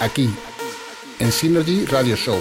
Aquí, en Synergy Radio Show.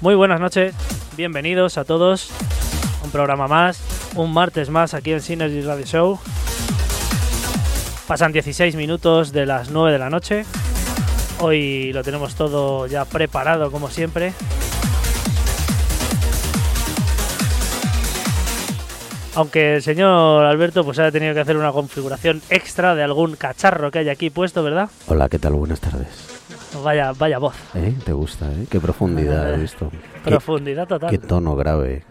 Muy buenas noches, bienvenidos a todos. Un programa más, un martes más aquí en Synergy Radio Show. Pasan 16 minutos de las 9 de la noche. Hoy lo tenemos todo ya preparado como siempre. Aunque el señor Alberto pues ha tenido que hacer una configuración extra de algún cacharro que hay aquí puesto, ¿verdad? Hola, ¿qué tal? Buenas tardes. Vaya, vaya voz. ¿Eh? ¿Te gusta, eh? Qué profundidad he visto. Qué- Profundidad total. Qué tono grave.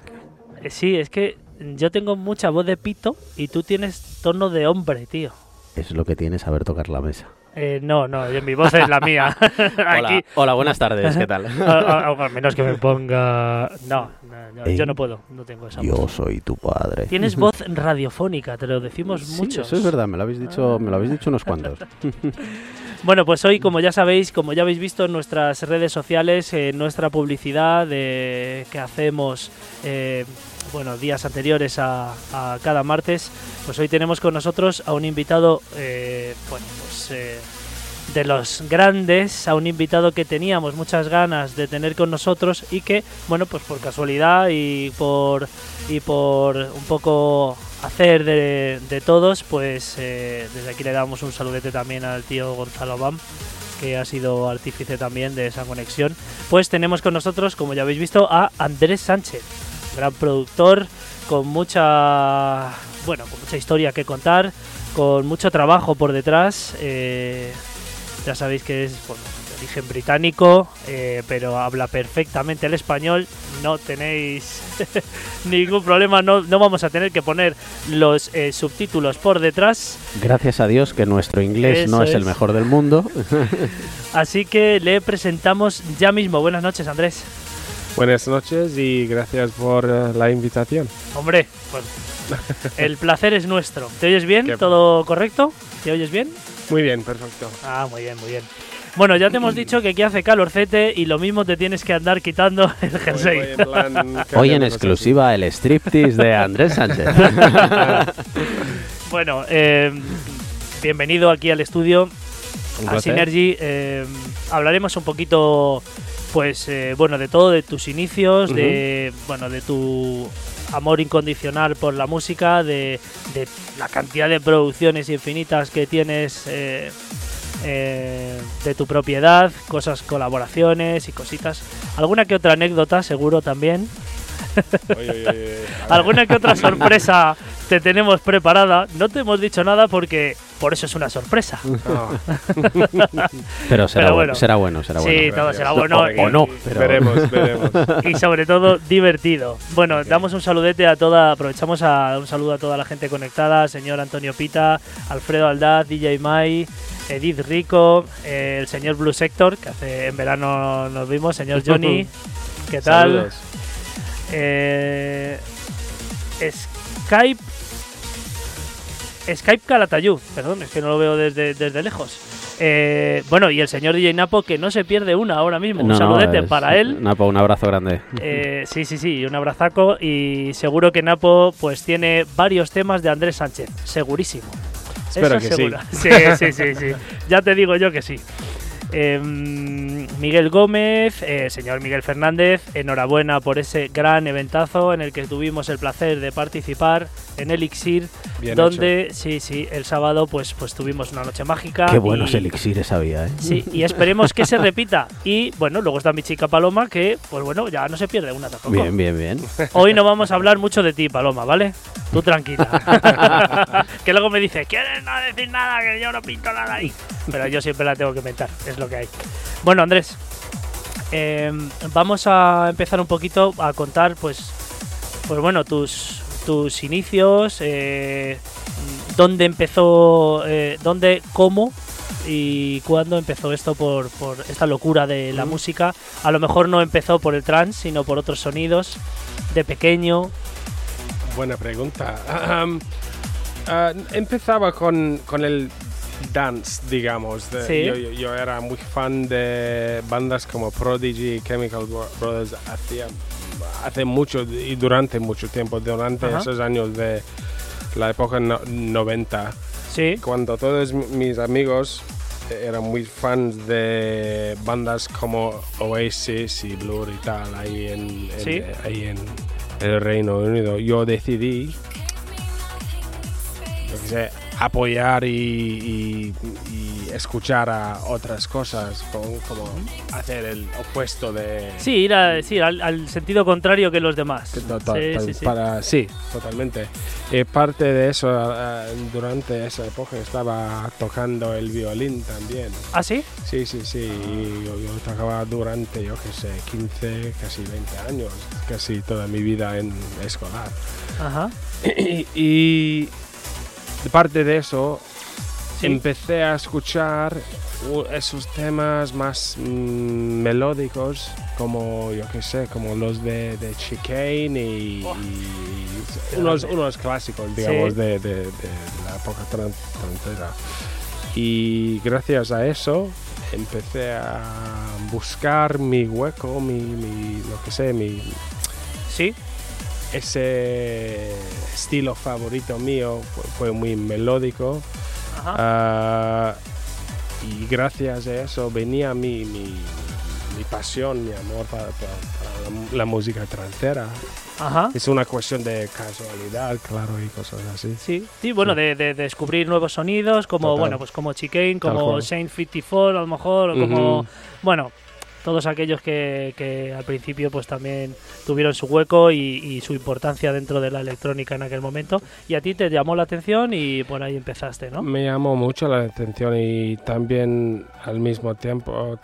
Eh, Sí, es que yo tengo mucha voz de pito y tú tienes tono de hombre, tío. Es lo que tiene saber tocar la mesa. Eh, no, no, yo- mi voz es la mía. Aquí, hola, buenas tardes, ¿qué tal? a, a- a menos que me ponga... No, no, no, Eh, yo no puedo, no tengo esa Yo voz. soy tu padre. Tienes voz radiofónica, te lo decimos Sí, muchos. Eso es verdad, me lo habéis dicho, me lo habéis dicho unos cuantos. Bueno, pues hoy, como ya sabéis, como ya habéis visto en nuestras redes sociales, en nuestra publicidad eh, que hacemos, eh, bueno, días anteriores a, a cada martes, pues hoy tenemos con nosotros a un invitado, eh, bueno, pues eh, de los grandes, a un invitado que teníamos muchas ganas de tener con nosotros y que, bueno, pues por casualidad y por y por un poco hacer de, todos, pues eh, desde aquí le damos un saludete también al tío Gonzalo Bam, que ha sido artífice también de esa conexión. Pues tenemos con nosotros, como ya habéis visto, a Andrés Sánchez, gran productor, con mucha, bueno, con mucha historia que contar, con mucho trabajo por detrás. eh, ya sabéis que es origen británico, eh, pero habla perfectamente el español. No tenéis ningún problema, no, no vamos a tener que poner los eh, subtítulos por detrás. Gracias a Dios que nuestro inglés Eso no es, el es. mejor del mundo. Así que le presentamos ya mismo. Buenas noches, Andrés. Buenas noches y gracias por eh, la invitación. Hombre, pues el placer es nuestro. ¿Te oyes bien? ¿Todo correcto? ¿Te oyes bien? Muy bien, perfecto. Ah, muy bien, muy bien. Bueno, ya te hemos dicho que aquí hace calorcete y lo mismo te tienes que andar quitando el jersey. en plan Hoy en exclusiva el striptease de Andrés Sánchez. Bueno, eh, bienvenido aquí al estudio, a. Synergy. Eh, hablaremos un poquito, pues, eh, bueno, de todo, de tus inicios, de, bueno, de tu amor incondicional por la música, de, de la cantidad de producciones infinitas que tienes eh, de tu propiedad, cosas, colaboraciones y cositas. Alguna que otra anécdota, seguro también. Oye, oye, oye, a ver. Alguna que otra sorpresa te tenemos preparada. No te hemos dicho nada porque por eso es una sorpresa. Ah, Pero será, Pero bueno, bueno. será bueno, será sí, bueno. todo será No, bueno. o- y- o no, pero- Veremos, veremos. y sobre todo divertido. Bueno, damos un saludete a toda, aprovechamos a un saludo a toda la gente conectada, señor Antonio Pita, Alfredo Aldaz, DJ Mai, Edith Rico, eh, el señor Blue Sector, que hace en verano nos vimos, señor Johnny, ¿qué tal? Saludos. Eh, Skype Skype Calatayud, perdón, es que no lo veo desde, desde lejos. Eh, bueno, y el señor DJ Napo, que no se pierde una ahora mismo. un No, saludete para él. Napo, un abrazo grande. Eh, sí, sí, sí, un abrazaco y seguro que Napo pues tiene varios temas de Andrés Sánchez, segurísimo. Espero Eso que sí. seguro. sí. Sí, sí, sí, Ya te digo yo que sí. Em, Miguel Gómez, eh, señor Miguel Fernández, enhorabuena por ese gran eventazo en el que tuvimos el placer de participar en Elixir, Bien donde sí, sí, el sábado pues pues tuvimos una noche mágica. Qué buenos y- elixires había, ¿eh? Sí, y esperemos que se repita. Y bueno, luego está mi chica Paloma, que pues bueno, ya no se pierde una tampoco. Bien, bien, bien. Hoy no vamos a hablar mucho de ti, Paloma, ¿vale? Tú tranquila. que luego me dice, ¿quieres no decir nada? Que yo no pinto nada ahí. Pero yo siempre la tengo que mentar, es lo que hay. Bueno, Andrés, eh, vamos a empezar un poquito a contar, pues, pues bueno, tus, tus inicios, eh, dónde empezó, eh, dónde, cómo y cuándo empezó esto por, por esta locura de la Mm. música. A lo mejor no empezó por el trance, sino por otros sonidos. De pequeño, Buena pregunta. Ah, empezaba con, con el dance, digamos. de- Sí. yo, yo- yo era muy fan de bandas como Prodigy Chemical Bro- Brothers hacía, hace mucho y durante mucho tiempo, durante Ajá. esos años de la época no- 90, sí. cuando todos mis amigos era muy fan de bandas como Oasis y Blur y tal, ahí en, en- Sí. ahí en el Reino Unido. Yo decidí, yo qué sé, apoyar y, y- y escuchar a otras cosas, como, como hacer el opuesto de... Sí, ir a- sí, al, al sentido contrario que los demás. Que to- to- Sí, to- sí, sí. Para, sí, totalmente. Y parte de eso, durante esa época estaba tocando el violín también. ¿Ah, sí? Sí, sí, sí. y yo, yo tocaba durante, yo qué sé, 15, casi 20 años, casi toda mi vida en escolar. Ajá. y, y parte de eso, Sí. empecé a escuchar esos temas más mm, melódicos, como yo qué sé, como los de, de Chicane y, Oh, unos, unos clásicos, digamos, Sí. de, de- de la época trantera. Y gracias a eso empecé a buscar mi hueco, mi, mi- lo que sé, mi, Sí. Ese estilo favorito mío fue, muy melódico ah, y gracias a eso venía mi, mi, mi pasión, mi amor para, para- para la, la música trantera. Ajá. Es una cuestión de casualidad, claro, y cosas así. Sí, sí, bueno, De, de descubrir nuevos sonidos, como Total. bueno, pues como Chicane, como. Saint 54 a lo mejor, o como bueno, todos aquellos que, que al principio pues también tuvieron su hueco y, y su importancia dentro de la electrónica en aquel momento. Y a ti te llamó la atención y por ahí empezaste, ¿no? Me llamó mucho la atención y también al mismo tiempo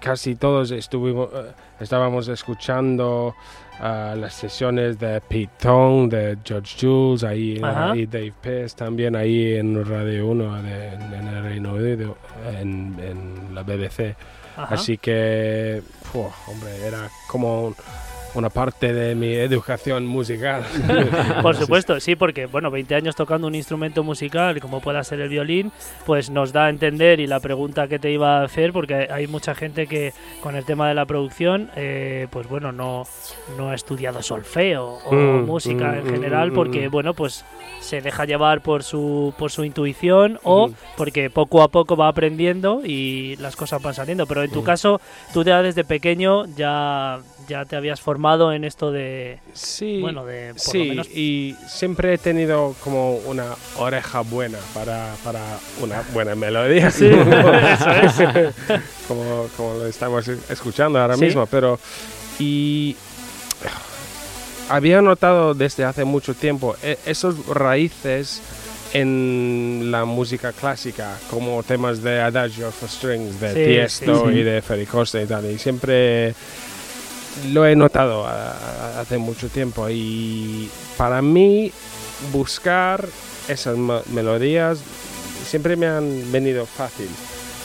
casi todos estuvimos, eh, estábamos escuchando ah, las sesiones de Pete Tong, de George Jules, ahí Ajá. y Dave Pearce también ahí en Radio 1 de- en, en el Reino Unido, en, en la BBC. Así que, fu, hombre, era como una parte de mi educación musical. Por supuesto, sí, porque bueno, 20 años tocando un instrumento musical como pueda ser el violín, pues nos da a entender y la pregunta que te iba a hacer, porque hay mucha gente que con el tema de la producción, eh, pues bueno, no, no ha estudiado solfeo o Mm, música mm, en mm, general, mm, porque mm. bueno, pues se deja llevar por su, por su intuición o Mm. porque poco a poco va aprendiendo y las cosas van saliendo. Pero en tu Mm. caso, tú ya desde pequeño ya, ya te habías formado en esto de, Sí, bueno, de por lo sí, menos y siempre he tenido como una oreja buena para, para una buena melodía. Sí, eso es. como, como lo estamos escuchando ahora Sí. mismo, pero y había notado desde hace mucho tiempo e- esos raíces en la música clásica, como temas de Adagio for Strings, de Sí, Tiesto sí, sí. y de Ferry Costa y tal, y siempre lo he notado hace mucho tiempo y para mí buscar esas melodías siempre me han venido fácil.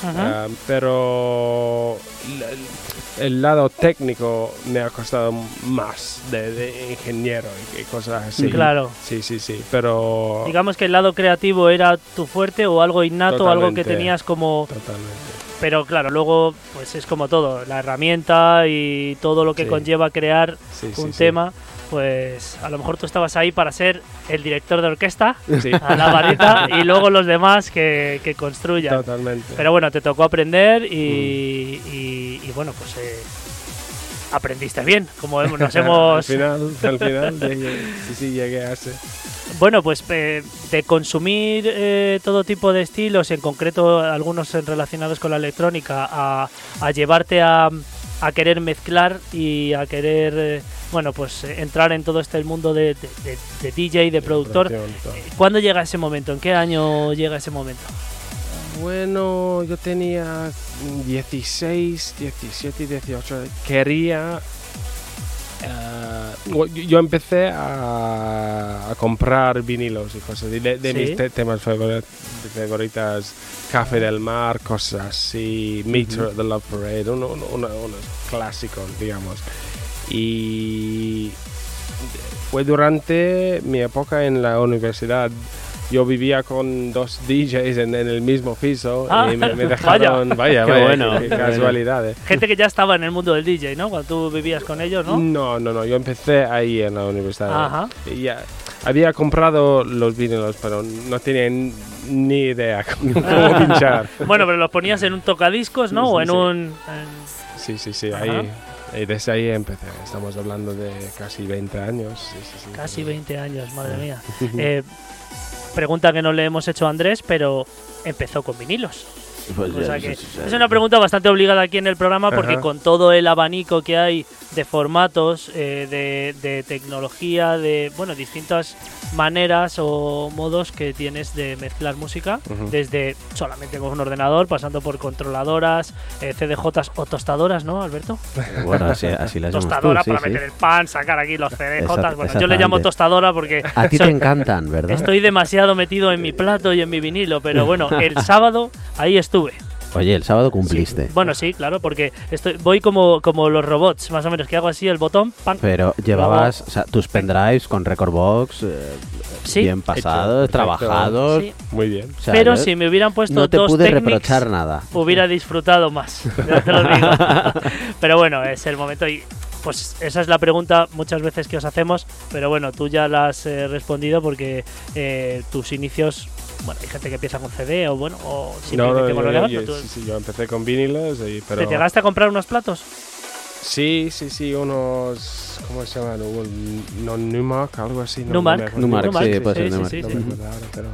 Ah, pero el lado técnico me ha costado más de, de ingeniero y, y cosas así. Claro. Sí, sí, sí. Pero Digamos que el lado creativo era tu fuerte o algo innato, algo que tenías como... totalmente. Pero claro, luego pues es como todo, la herramienta y todo lo que Sí. conlleva crear sí, un sí. tema, pues a lo mejor tú estabas ahí para ser el director de orquesta, Sí, a la varita, y luego los demás que, que construyan. totalmente. Pero bueno, te tocó aprender y, Mm. y- y, bueno, pues eh, aprendiste bien, como hemos- nos al hemos... final, al final llegué, sí, sí, llegué a ese. Bueno, pues eh, de consumir eh, todo tipo de estilos, en concreto algunos relacionados con la electrónica, a, a llevarte a, a querer mezclar y a querer, eh, bueno, pues eh, entrar en todo este mundo de, de- de- de DJ, de productor. Todo. ¿Cuándo llega ese momento? ¿En qué año llega ese momento? Bueno, yo tenía 16, 17, 18. Quería. eh, yo- empecé a, a comprar vinilos y cosas así. De, de Sí. mis te- temas favori- favoritas: Café del Mar, cosas así, Meter the Love Parade, uno- uno- uno- unos clásicos, digamos. Y fue durante mi época en la universidad. Yo vivía con dos DJs en, en el mismo piso Ah, y me, me vaya. dejaron, vaya, Qué vaya, bueno, qué- qué qué bueno. casualidad. eh. Gente que ya estaba en el mundo del DJ, ¿no? Cuando tú vivías con ellos, ¿no? No, no, no, yo empecé ahí en la universidad. Ajá. Y ya, había comprado los vinilos, pero no tenía n- ni idea cómo, pinchar. Bueno, pero los ponías en un tocadiscos, ¿no? Sí, o sí, en sí. un... en- Sí, sí, sí, Ajá. ahí. Y desde ahí empecé. Estamos hablando de casi 20 años. Sí, sí, sí. Casi 20 años, madre mía. Eh, pregunta que no le hemos hecho a Andrés, pero empezó con vinilos. Pues O ya, sea sí, que sí, sí. es una pregunta bastante obligada aquí en el programa porque Ajá. con todo el abanico que hay de formatos, eh, de, de tecnología, de bueno distintas maneras o modos que tienes de mezclar música, desde solamente con un ordenador, pasando por controladoras, eh, CDJs o tostadoras, ¿no, Alberto? Bueno, así, así las tú, Tostadora sí, para sí. meter el pan, sacar aquí los CDJs. Bueno, yo le llamo tostadora porque A ti te encantan, ¿verdad? Estoy demasiado metido en mi plato y en mi vinilo, pero bueno, el sábado ahí estuve. Oye, el sábado cumpliste. Bueno, sí, claro, porque estoy, voy como, como los robots, más o menos, que hago así el botón, ¡pam! Pero llevabas o sea, tus pendrives con Record Box eh, Sí. bien pasados, Hecho, trabajados. Sí. Muy bien. o sea, Pero si me hubieran puesto no te dos pude Technics, reprochar nada. hubiera disfrutado más, te lo digo. pero bueno, es el momento y pues esa es la pregunta muchas veces que os hacemos, pero bueno, tú ya la has eh, respondido porque eh, tus inicios, bueno, hay gente que empieza con CD o bueno, o simplemente con yo, ordenador, yo- sí, sí, yo empecé con vinilos, y, pero... ¿Te llegaste a comprar unos platos? Sí, sí, sí, unos... ¿Cómo se llaman? No, Numark, algo así. No, Numark. no me acuerdo. Numark, Numark, sí, puede sí, ser sí, Numark. sí, No sí. me acuerdo ahora, pero...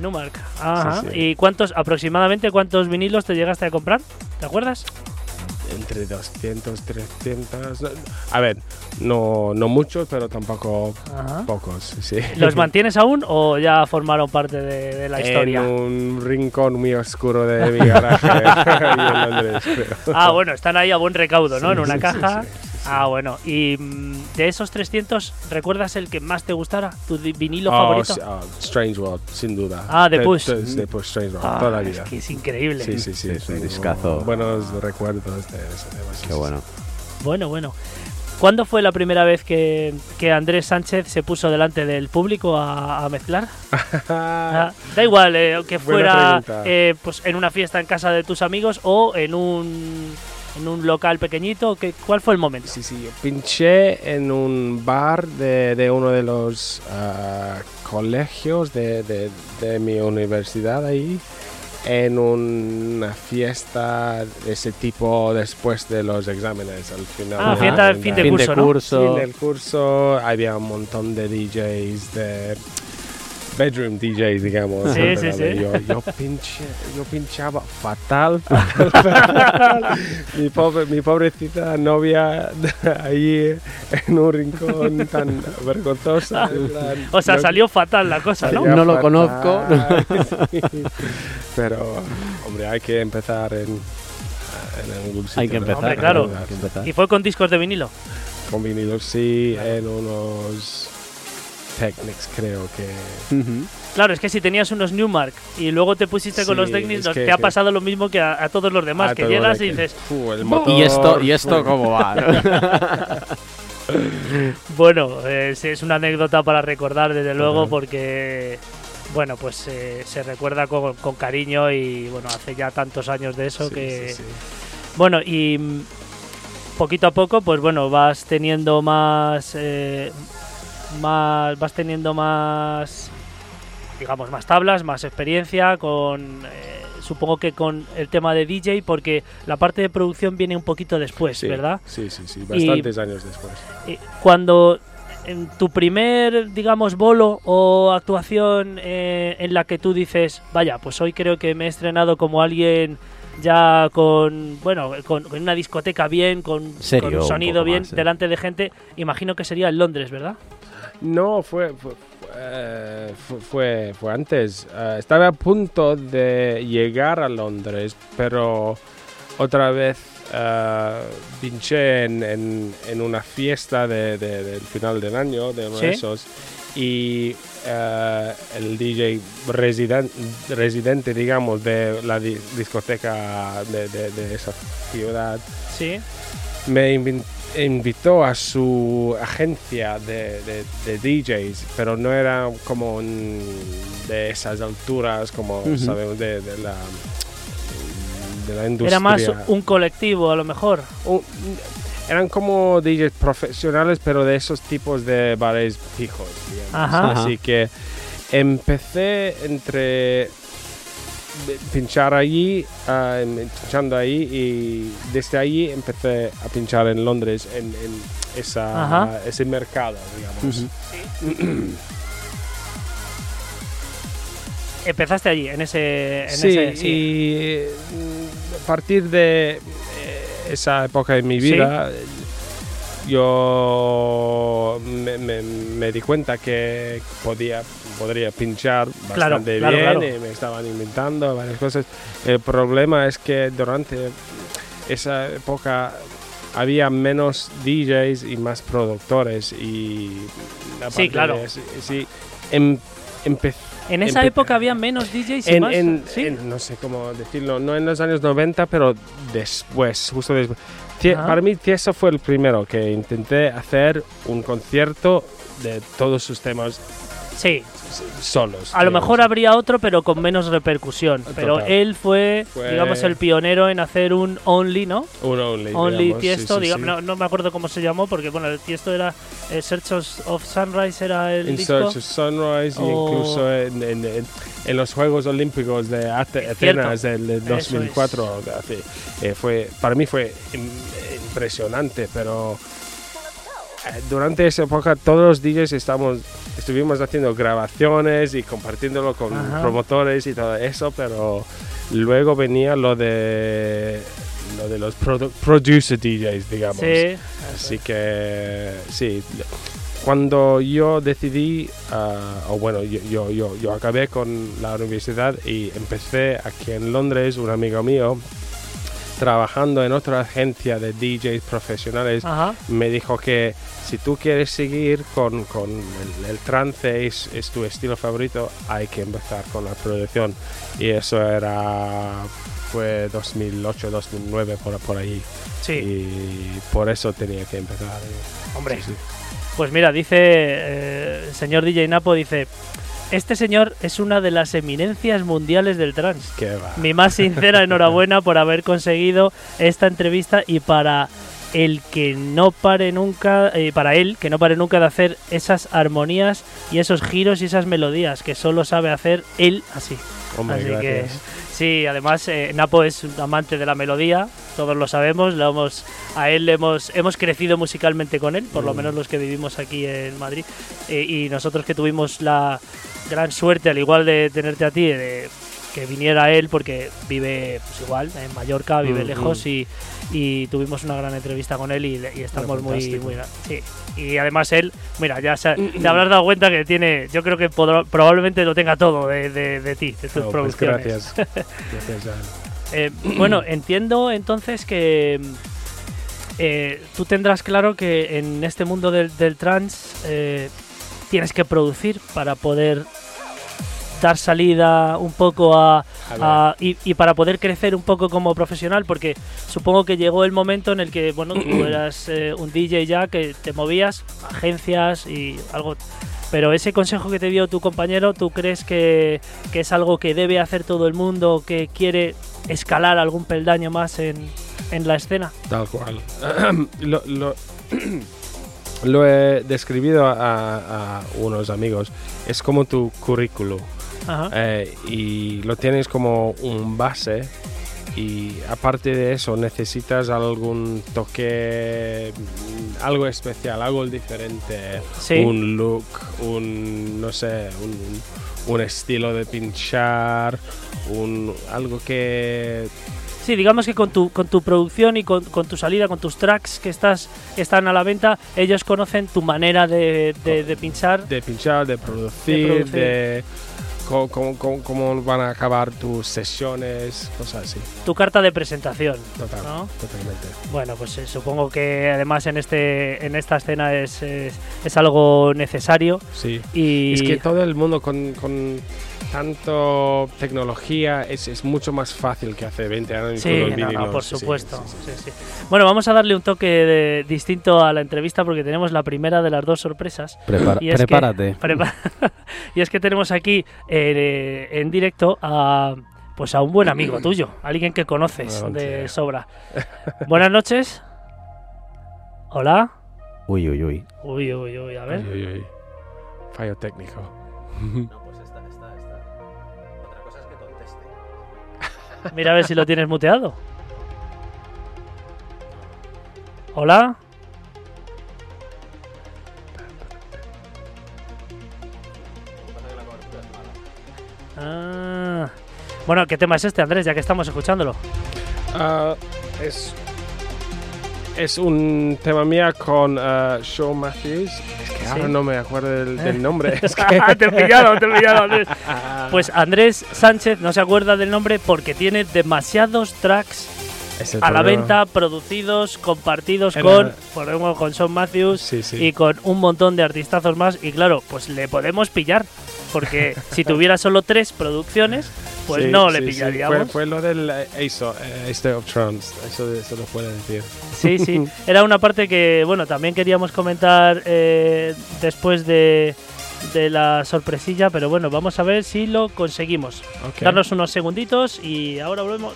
Numark. Ajá. Sí, sí. ¿Y cuántos, aproximadamente cuántos vinilos te llegaste a comprar? ¿Te acuerdas? Entre 200, 300... no, A ver, no, no muchos, pero tampoco Ajá. pocos, sí. ¿Los mantienes aún o ya formaron parte de, de la historia? En un rincón muy oscuro de mi garaje en Londres. Ah, bueno, están ahí a buen recaudo, ¿no? Sí, en una sí, caja. Ah, bueno. Y mm, de esos 300, ¿recuerdas el que más te gustara? ¿Tu di- vinilo Oh, favorito? sí, oh, Strange World, sin duda. Ah, de De- Push. de- de Push, Strange World, Ah, toda la es vida. que es increíble. Sí, sí, sí. Sí, es un tengo discazo. Buenos recuerdos de ese tema. sí, Qué sí, bueno. Bueno, bueno. ¿Cuándo fue la primera vez que, que Andrés Sánchez se puso delante del público a, a mezclar? sí. Ah, da igual, eh, que Buena fuera pregunta. eh, pues en una fiesta en casa de tus amigos o en un, en un local pequeñito. ¿qué- ¿Cuál fue el momento? Sí, sí, yo pinché en un bar de, de uno de los ah, colegios de, de- de mi universidad ahí, en una fiesta de ese tipo después de los exámenes al final. Ah, fiesta la- de fin de Fin curso, de ¿no? curso. Fin del curso había un montón de DJs, de bedroom DJs, digamos. Sí, sí, sí. Yo, yo, pinché, yo pinchaba fatal, fatal, fatal. mi, pobre, mi pobrecita novia ahí en un rincón tan vergonzosa. plan, O sea, no- salió fatal la cosa, ¿no? No lo fatal, conozco. sí. Pero, hombre, hay que empezar en, en algún sitio. Hay que ¿no? empezar. Hombre, claro. Hay que empezar. Y fue con discos de vinilo. Con vinilos, sí, en unos Technics, creo que. Claro, es que si tenías unos Newmark y luego te pusiste con los Technics, que- te ha que- pasado lo mismo que a, a todos los demás, Ah, que llegas de y dices, "Fu, el ¿Y esto, motor, ¿Y esto cómo va? Bueno, es, es una anécdota para recordar, desde luego, porque, bueno, pues eh, se recuerda con, con cariño y, bueno, hace ya tantos años de eso Sí, que... sí, sí. Bueno, y mm, poquito a poco, pues bueno, vas teniendo más... eh, más vas teniendo más digamos más tablas más experiencia con eh, supongo que con el tema de DJ porque la parte de producción viene un poquito después Sí, verdad Sí, sí, sí, bastantes años después. Eh, cuando en tu primer, digamos, bolo o actuación eh, en la que tú dices, vaya, pues hoy creo que me he estrenado como alguien ya con, bueno, con, con una discoteca bien, con, Serio, con un un sonido bien, más, ¿eh? delante de gente, imagino que sería en Londres, ¿verdad? No, fue, fue, eh, fue, fue- fue antes. Eh, estaba a punto de llegar a Londres, pero otra vez eh, pinché en, en- en una fiesta de- de- del final del año, de uno de esos, y eh, el DJ residen- residente, digamos, de la di- discoteca de, esa ciudad Sí. me invin- invitó a su agencia de, de- de DJs, pero no era como un- de esas alturas como sabemos de, de la de la industria. Era más un colectivo, a lo mejor. Un- eran como DJs profesionales, pero de esos tipos de bares fijos. digamos. Ajá. Ajá. Así que empecé entre pinchar allí, em, pinchando ahí y desde allí empecé a pinchar en Londres en, en esa, ese mercado, digamos. Empezaste allí, en ese... En sí, ese- sí. y mm, a partir de eh, esa época de mi Sí. Yo me, me- me di cuenta que podía, podría pinchar bastante claro, bien claro. y me estaban inventando varias cosas. El problema es que durante esa época había menos DJs y más productores y aparte claro. de sí, em- En esa época había menos DJs y en, más... en- ¿sí? en- no sé cómo decirlo, no en los años 90, pero después, justo después. Ajá. Para mí, Tiesto fue el primero que intenté hacer un concierto de todos sus temas sí. Solos. A lo digamos. mejor habría otro, pero con menos repercusión. Pero él fue, Fue- digamos, el pionero en hacer un Only, ¿no? Un Only. Only digamos, Tiesto, sí, digamos, sí. No, no me acuerdo cómo se llamó, porque bueno, el Tiesto era eh, Search of Sunrise, era el In disco. Search of Sunrise, y O- incluso en, en- en- en los Juegos Olímpicos de. Atenas del del Eso 2004. hace- eh, fue, para mí fue im- impresionante, pero durante esa época todos los DJs estamos, estuvimos haciendo grabaciones y compartiéndolo con Ajá. promotores y todo eso, pero luego venía lo de, lo de los produ- producer DJs, digamos. Sí, Así que sí, cuando yo decidí, ah, o bueno, yo, yo, yo, yo acabé con la universidad y empecé aquí en Londres, un amigo mío, trabajando en otra agencia de DJs profesionales, Ajá. me dijo que si tú quieres seguir con, con el, el trance, es, es tu estilo favorito, hay que empezar con la producción. Y eso era, fue 2008, 2009, por, por ahí. Sí, Y por eso tenía que empezar. hombre. Sí, sí. Pues mira, dice eh, el señor DJ Napo, dice, este señor es una de las eminencias mundiales del. Qué va. Mi más sincera enhorabuena por haber conseguido esta entrevista y para el que no pare nunca, eh, para él, que no pare nunca de hacer esas armonías y esos giros y esas melodías que solo sabe hacer él así. Hombre, Así gracias. que sí, además eh, Napo es un amante de la melodía, todos lo sabemos, lo hemos, a él hemos, hemos crecido musicalmente con él, por lo Mm. menos los que vivimos aquí en Madrid, eh, y nosotros que tuvimos la gran suerte, al igual de tenerte a ti, de que viniera él, porque vive pues igual en Mallorca, vive Mm, lejos mm. y, y tuvimos una gran entrevista con él y, y estamos muy, muy... Sí. Y además él, mira, ya se, te habrás dado cuenta que tiene, yo creo que podrá- probablemente lo tenga todo de, de, de ti, de tus No, pues producciones. gracias. gracias a- Eh, bueno, entiendo entonces que mm, eh, tú tendrás claro que en este mundo del, del trans eh, tienes que producir para poder dar salida un poco a, a- y, y para poder crecer un poco como profesional porque supongo que llegó el momento en el que bueno tú eras eh, un DJ ya que te movías agencias y algo pero ese consejo que te dio tu compañero tú crees que, que es algo que debe hacer todo el mundo que quiere escalar algún peldaño más en, en la escena Tal cual. lo, lo, lo he describido a, a unos amigos. Es como tu currículum. Eh, y lo tienes como un base. Y aparte de eso, necesitas algún toque, algo especial, algo diferente. Sí. Un look, un, no sé, un, un estilo de pinchar, un, algo que Sí, digamos que con tu, con tu producción y con, con tu salida, con tus tracks que estás están a la venta, ellos conocen tu manera de, de- de pinchar. de pinchar, de producir, De producir. Cómo, cómo- cómo van a acabar tus sesiones, cosas así. tu carta de presentación. Total, ¿No? totalmente. Bueno, pues eh, supongo que además en este en esta escena es, es, es algo necesario Sí. y Es que todo el mundo con, con tanto tecnología es, es mucho más fácil que hace 20 años Sí, con los no, no, vinilos. por supuesto. sí, sí. sí, sí. Bueno, vamos a darle un toque de- distinto a la entrevista porque tenemos la primera de las dos sorpresas. Prepara- Y es que- prepárate. Prepa- y es que tenemos aquí eh, en directo a pues a un buen amigo tuyo, alguien que conoces de tío. sobra. Buenas noches. Hola. Uy, uy, uy. Uy, uy, uy, a ver. Uy, uy, uy. Fallo técnico. Mira a ver si lo tienes muteado. Hola. Ah. Bueno, ¿qué tema es este, Andrés? Ya que estamos escuchándolo. Ah, es, es un tema mía con ah, Shawn Matthews. Es que ahora Sí. no me acuerdo del, del Eh. nombre. Es que te he pillado, te he pillado, Andrés. Pues Andrés Sánchez no se acuerda del nombre porque tiene demasiados tracks a la venta, producidos, compartidos con, por ejemplo, con Shawn Matthews Sí, sí. y con un montón de artistazos más. Y claro, pues le podemos pillar. Porque si tuviera solo tres producciones, pues Sí, no le sí, sí. pillaríamos. Fue, fue lo del eh, ASO, eh, Ace of Trance. Eso, eso lo puedo decir. Sí, sí. Era una parte que, bueno, también queríamos comentar eh, después de, de la sorpresilla, pero bueno, vamos a ver si lo conseguimos. Darnos unos segunditos y ahora volvemos.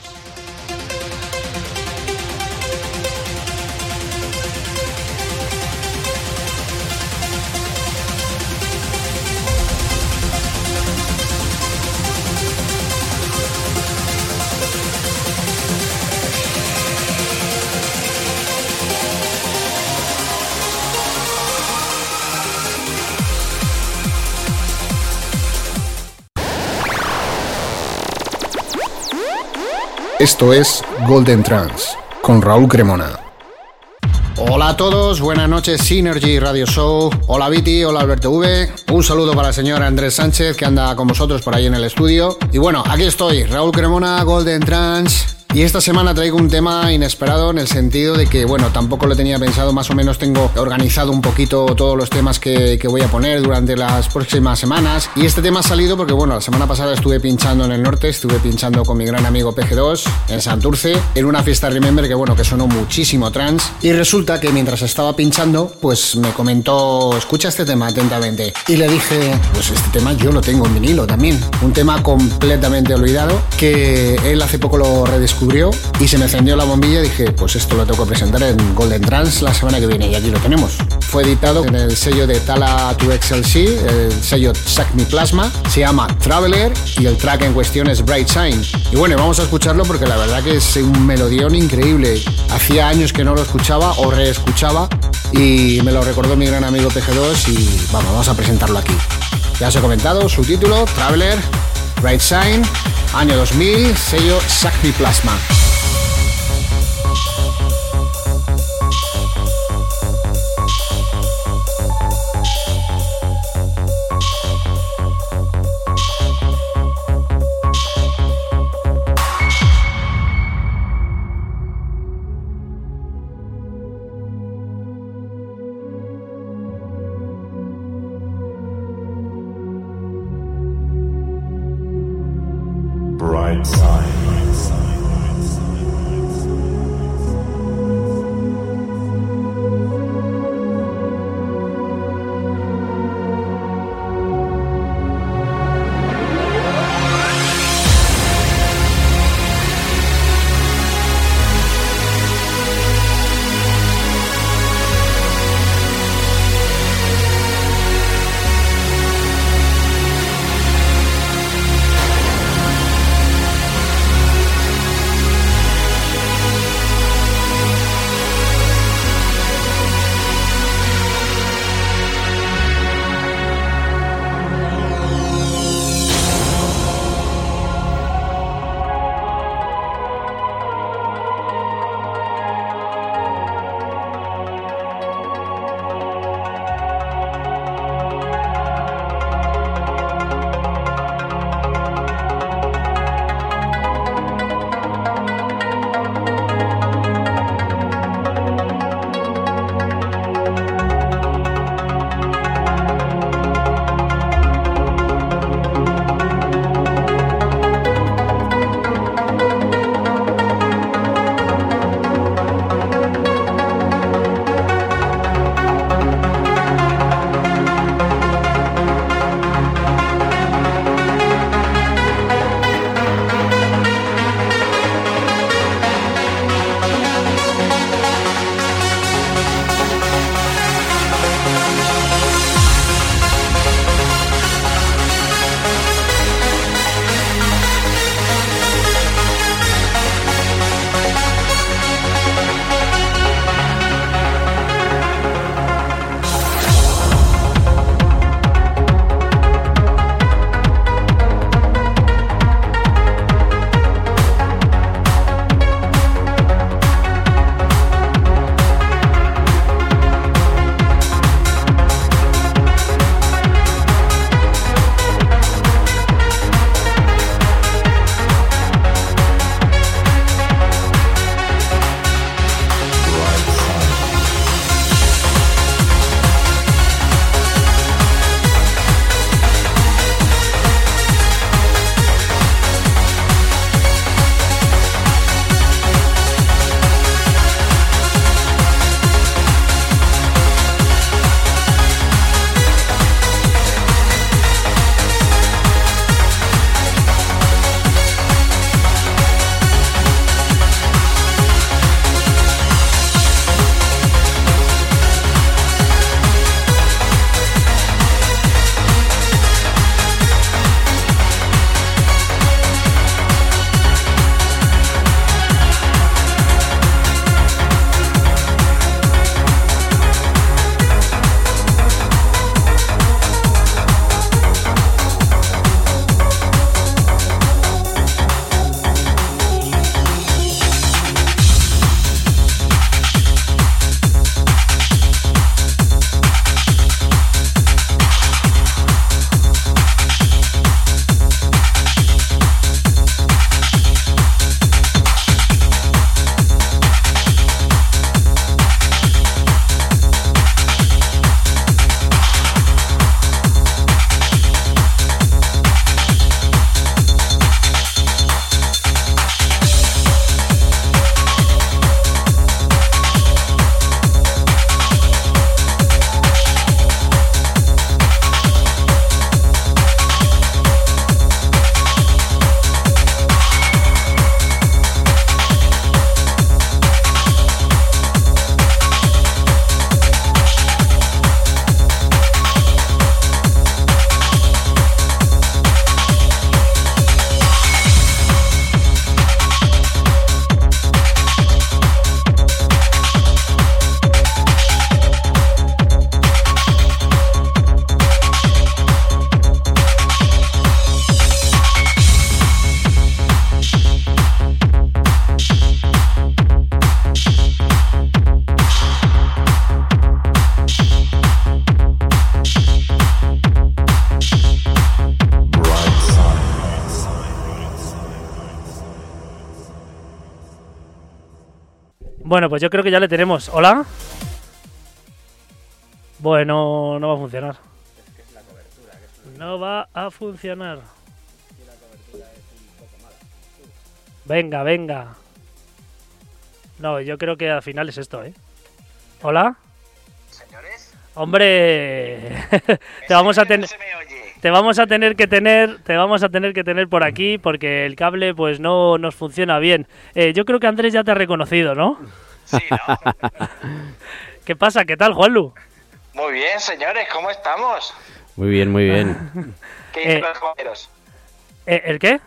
Esto es Golden Trans con Raúl Cremona. Hola a todos, buenas noches Synergy Radio Show. Hola Viti, hola Alberto V. Un saludo para el señor Andrés Sánchez que anda con vosotros por ahí en el estudio. Y bueno, aquí estoy, Raúl Cremona, Golden Trans. Y esta semana traigo un tema inesperado en el sentido de que, bueno, tampoco lo tenía pensado, más o menos tengo organizado un poquito todos los temas que, que voy a poner durante las próximas semanas. Y este tema ha salido porque, bueno, la semana pasada estuve pinchando en el norte, estuve pinchando con mi gran amigo PG2 en Santurce, en una fiesta Remember que, bueno, que sonó muchísimo trans. Y resulta que mientras estaba pinchando, pues me comentó, escucha este tema atentamente. Y le dije, pues este tema yo lo tengo en vinilo también. Un tema completamente olvidado que él hace poco lo redescubrió y se me encendió la bombilla y dije, pues esto lo tengo que presentar en Golden Trans la semana que viene y aquí lo tenemos. Fue editado en el sello de Tala 2XLC, el sello Sacmi Plasma, se llama Traveler y el track en cuestión es Bright Shine. Y bueno, vamos a escucharlo porque la verdad que es un melodión increíble. Hacía años que no lo escuchaba o reescuchaba y me lo recordó mi gran amigo PG2 y vamos, vamos a presentarlo aquí. Ya os he comentado su título, Traveler, Bright Shine, año 2000, sello Sacmi Plasma. Yo creo que ya le tenemos. ¿Hola? Bueno, no va a funcionar. No va a funcionar. Venga, venga. No, yo creo que al final es esto, ¿eh? ¿Hola? Señores, Hombre, te vamos a tener te vamos a tener que tener te vamos a tener que tener por aquí porque el cable pues no nos funciona bien. Eh, yo creo que Andrés ya te ha reconocido, ¿no? Sí, ¿no? ¿Qué pasa? ¿Qué tal, Juanlu? Muy bien, señores, ¿cómo estamos? Muy bien, muy bien. ¿Qué dicen Eh. los caballeros? Eh, ¿El qué?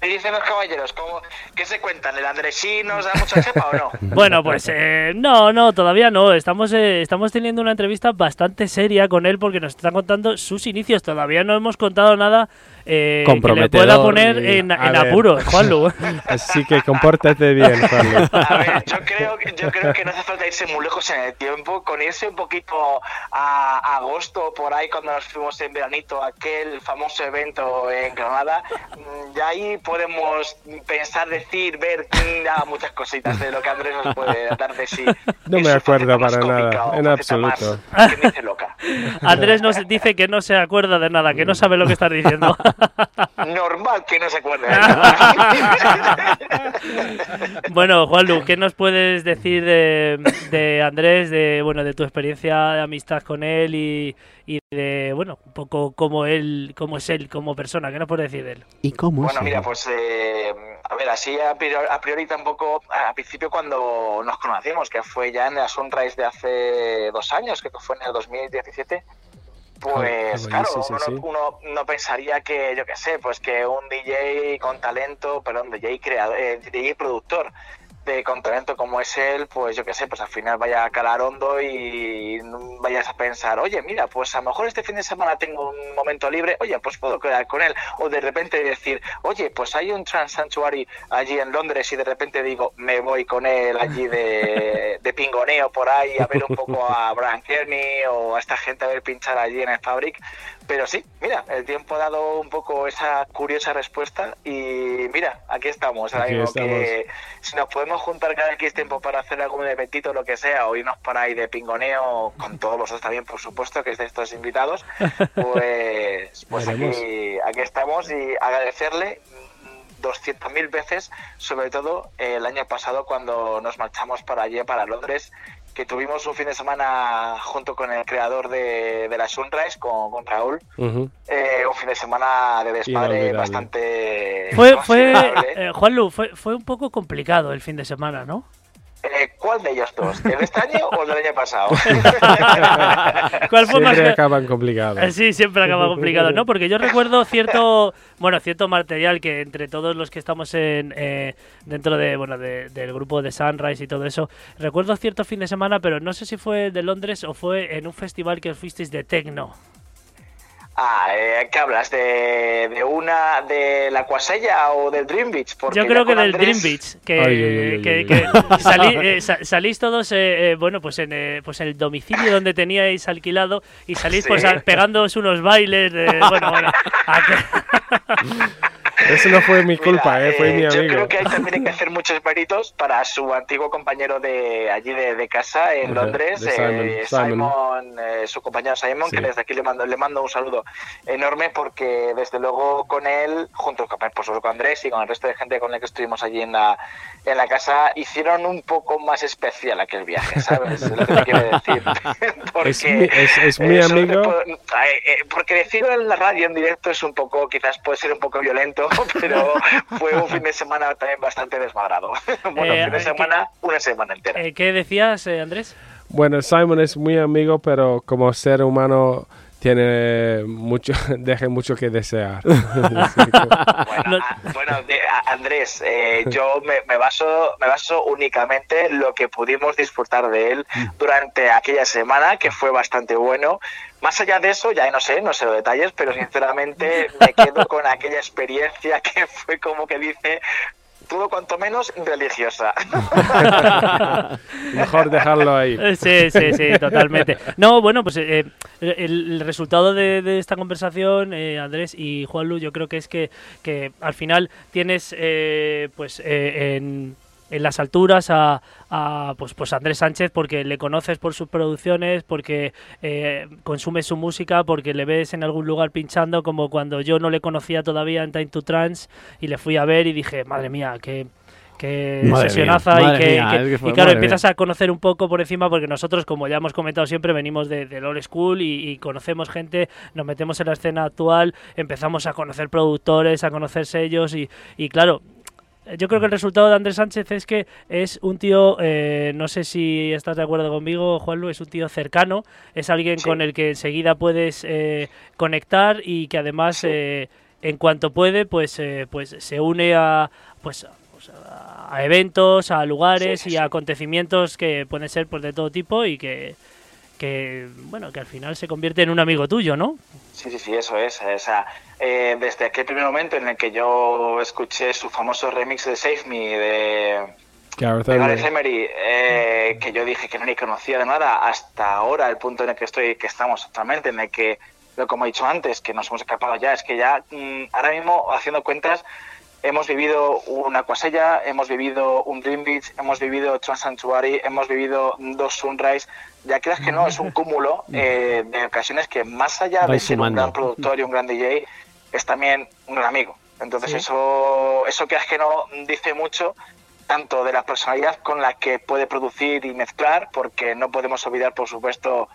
¿Qué dicen los caballeros? ¿Cómo, ¿Qué se cuentan? ¿El Andresí nos da mucha chepa o no? Bueno, pues eh, no, no, todavía no. Estamos, eh, estamos teniendo una entrevista bastante seria con él porque nos está contando sus inicios. Todavía no hemos contado nada eh, que le pueda poner en, en apuros, Juanlu. Así que compórtate bien, Juanlu. A ver, yo creo, que- yo creo que no hace falta irse muy lejos en el tiempo, con irse un poquito a, a agosto, por ahí, cuando nos fuimos en veranito a aquel famoso evento en Granada, mm, ya ahí podemos pensar, decir, ver ya muchas cositas de lo que Andrés nos puede dar de sí. No me acuerdo más para nada, en más absoluto. que me dice loca. Andrés nos dice que no se acuerda de nada, que no sabe lo que estás diciendo. Normal que no se acuerde. bueno, Juanlu, ¿qué nos puedes decir de, de Andrés, de bueno, de tu experiencia de amistad con él y, y de bueno, un poco cómo él, cómo es él como persona? ¿Qué nos puedes decir de él? ¿Y cómo Bueno, es? mira, pues eh, a ver, así a priori, a priori tampoco, a principio cuando nos conocimos, que fue ya en la Sunrise de hace dos años, que fue en el 2017, Ah, pues claro, uno, uno no pensaría que, yo qué sé, pues que un DJ con talento, perdón, DJ creador, eh, DJ productor de con talento como es él, pues yo qué sé, pues al final vaya a calar hondo y vayas a pensar, oye, mira, pues a lo mejor este fin de semana tengo un momento libre, oye, pues puedo quedar con él. O de repente decir, oye, pues hay un Trans Sanctuary allí en Londres y de repente digo, me voy con él allí de, de pingoneo por ahí a ver un poco a Brian Kearney o a esta gente a ver pinchar allí en el Fabric. Pero sí, mira, el tiempo ha dado un poco esa curiosa respuesta y mira, aquí estamos. Ahora Aquí mismo estamos. que si nos podemos juntar cada X tiempo para hacer algún eventito lo que sea, o irnos por ahí de pingoneo con todos vosotros también, por supuesto, que estéis todos invitados, pues, pues aquí, aquí estamos y agradecerle mm, 200.000 veces, sobre todo el año pasado cuando nos marchamos para allí, para Londres, que tuvimos un fin de semana junto con el creador de, de la Sunrise, con, con Raúl, eh, un fin de semana de desmadre bastante Fue, fue, eh, Juanlu, fue, fue un poco complicado el fin de semana, ¿no? Eh, ¿Cuál de ellos dos? ¿El de este año o el del año pasado? ¿Cuál fue Siempre acaban complicados. Eh, Sí, siempre acaba complicado, ¿no? Porque yo recuerdo cierto, bueno, cierto material que entre todos los que estamos en eh, dentro de, bueno, de- del grupo de Sunrise y todo eso, recuerdo cierto fin de semana, pero no sé si fue de Londres o fue en un festival que fuisteis de techno. Ah, eh, ¿qué hablas? ¿De, de una de la Cuasella o del Dream Beach? Porque Yo creo que del Andrés- Dream Beach, que, Ay, ay, ay, ay, que- ay, que ay. salí- eh, sa- salís todos, eh, eh, bueno, pues en, eh, pues en el domicilio donde teníais alquilado y salís Sí. pues pegándoos unos bailes, de, bueno, bueno, Eso no fue mi culpa, Mira, eh, fue eh, mi Yo amigo. creo que ahí también hay que hacer muchos méritos para su antiguo compañero de allí de, de casa en Ajá, Londres, eh, Simon, Simon. Simon, eh, su compañero Simon, Sí. que desde aquí le mando, le mando un saludo enorme porque desde luego con él, junto con, pues, con Andrés y con el resto de gente con la que estuvimos allí en la, en la casa, hicieron un poco más especial aquel viaje, ¿sabes? Es lo que quiero decir. porque, Es mi- es- es mi eh, solo te amigo. puedo- eh, porque decirlo en la radio en directo es un poco, quizás puede ser un poco violento, pero fue un fin de semana también bastante desmadrado. bueno, Eh, fin de ¿qué- semana, una semana entera. eh, ¿Qué decías, eh, Andrés? Bueno, Simon es muy amigo, pero como ser humano tiene mucho, deja mucho que desear. Bueno, no- a- bueno, de- a- Andrés, eh, yo me, me baso me baso únicamente en lo que pudimos disfrutar de él durante aquella semana, que fue bastante bueno. Más allá de eso, ya no sé, no sé los detalles, pero sinceramente me quedo con aquella experiencia que fue como que dice todo cuanto menos religiosa. Mejor dejarlo ahí. Eh, Sí, sí, sí, totalmente. No, bueno, pues eh, el, el resultado de, de esta conversación, eh, Andrés y Juanlu, yo creo que es que, que al final tienes, eh, pues, eh, en, en las alturas a, a, pues, pues Andrés Sánchez porque le conoces por sus producciones, porque eh, consumes su música, porque le ves en algún lugar pinchando, como cuando yo no le conocía todavía en Time to Trance y le fui a ver y dije, madre mía, que que Madre sesionaza mía, y que, mía, que- es que fue- y claro, empiezas a conocer un poco por encima porque nosotros, como ya hemos comentado siempre, venimos de, del old school y, y conocemos gente, nos metemos en la escena actual, empezamos a conocer productores, a conocer sellos y, y claro, yo creo que el resultado de Andrés Sánchez es que es un tío, eh, no sé si estás de acuerdo conmigo, Juanlu, es un tío cercano, es alguien Sí. con el que enseguida puedes eh, conectar y que además, Sí. eh, en cuanto puede, pues, eh, pues se une a, pues, a- pues, a- eventos, a lugares Sí, y a acontecimientos que pueden ser pues, de todo tipo y que, que, bueno, que al final se convierte en un amigo tuyo, ¿no? Sí, sí, sí, eso es. O sea, eh, desde aquel primer momento en el que yo escuché su famoso remix de Save Me de, Gareth Emery. Eh, que yo dije que no ni conocía de nada, hasta ahora, el punto en el que estoy, que estamos actualmente, en el que, lo como he dicho antes, que nos hemos escapado ya, es que ya mm, ahora mismo, haciendo cuentas, hemos vivido un Aquasella, hemos vivido un Dream Beach, hemos vivido Trans Sanctuary, hemos vivido dos Sunrise, ya creas que no, es un cúmulo eh, de ocasiones que más allá de ser un gran productor y un gran DJ, es también un amigo. Entonces Sí. eso, eso creas que no dice mucho tanto de la personalidad con la que puede producir y mezclar, porque no podemos olvidar, por supuesto,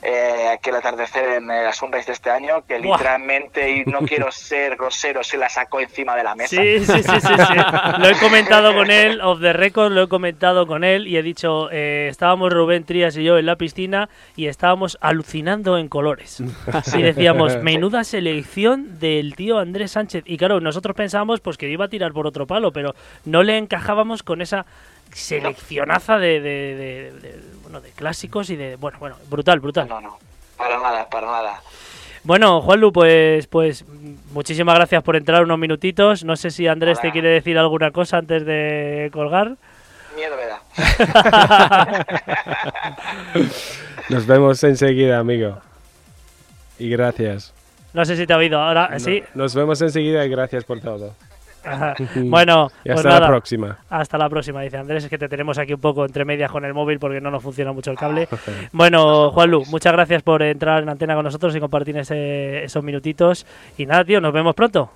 eh, aquel atardecer en eh, la Sunrise de este año, que Buah. literalmente, y no quiero ser grosero, se la sacó encima de la mesa. Sí, sí, sí, sí, sí. Lo he comentado con él, off the record, lo he comentado con él y he dicho, eh, estábamos Rubén Trías y yo en la piscina y estábamos alucinando en colores. Y decíamos, menuda selección del tío Andrés Sánchez. Y claro, nosotros pensábamos pues que iba a tirar por otro palo, pero no le encajábamos con esa seleccionaza de, de, de- de- bueno, de clásicos y de... Bueno, bueno, brutal, brutal. No, no, para nada, para nada. Bueno, Juanlu, pues, pues muchísimas gracias por entrar unos minutitos. No sé si Andrés te quiere decir alguna cosa antes de colgar. Miedo me da. Nos vemos enseguida, amigo. Y gracias. No sé si te ha oído ahora, No- sí. Nos vemos enseguida y gracias por todo. Bueno, Y pues hasta nada, la próxima. hasta la próxima, dice Andrés. Es que te tenemos aquí un poco entre medias con el móvil porque no nos funciona mucho el cable. Bueno, Juanlu, muchas gracias por entrar en antena con nosotros y compartir ese- esos minutitos. Y nada, tío, nos vemos pronto.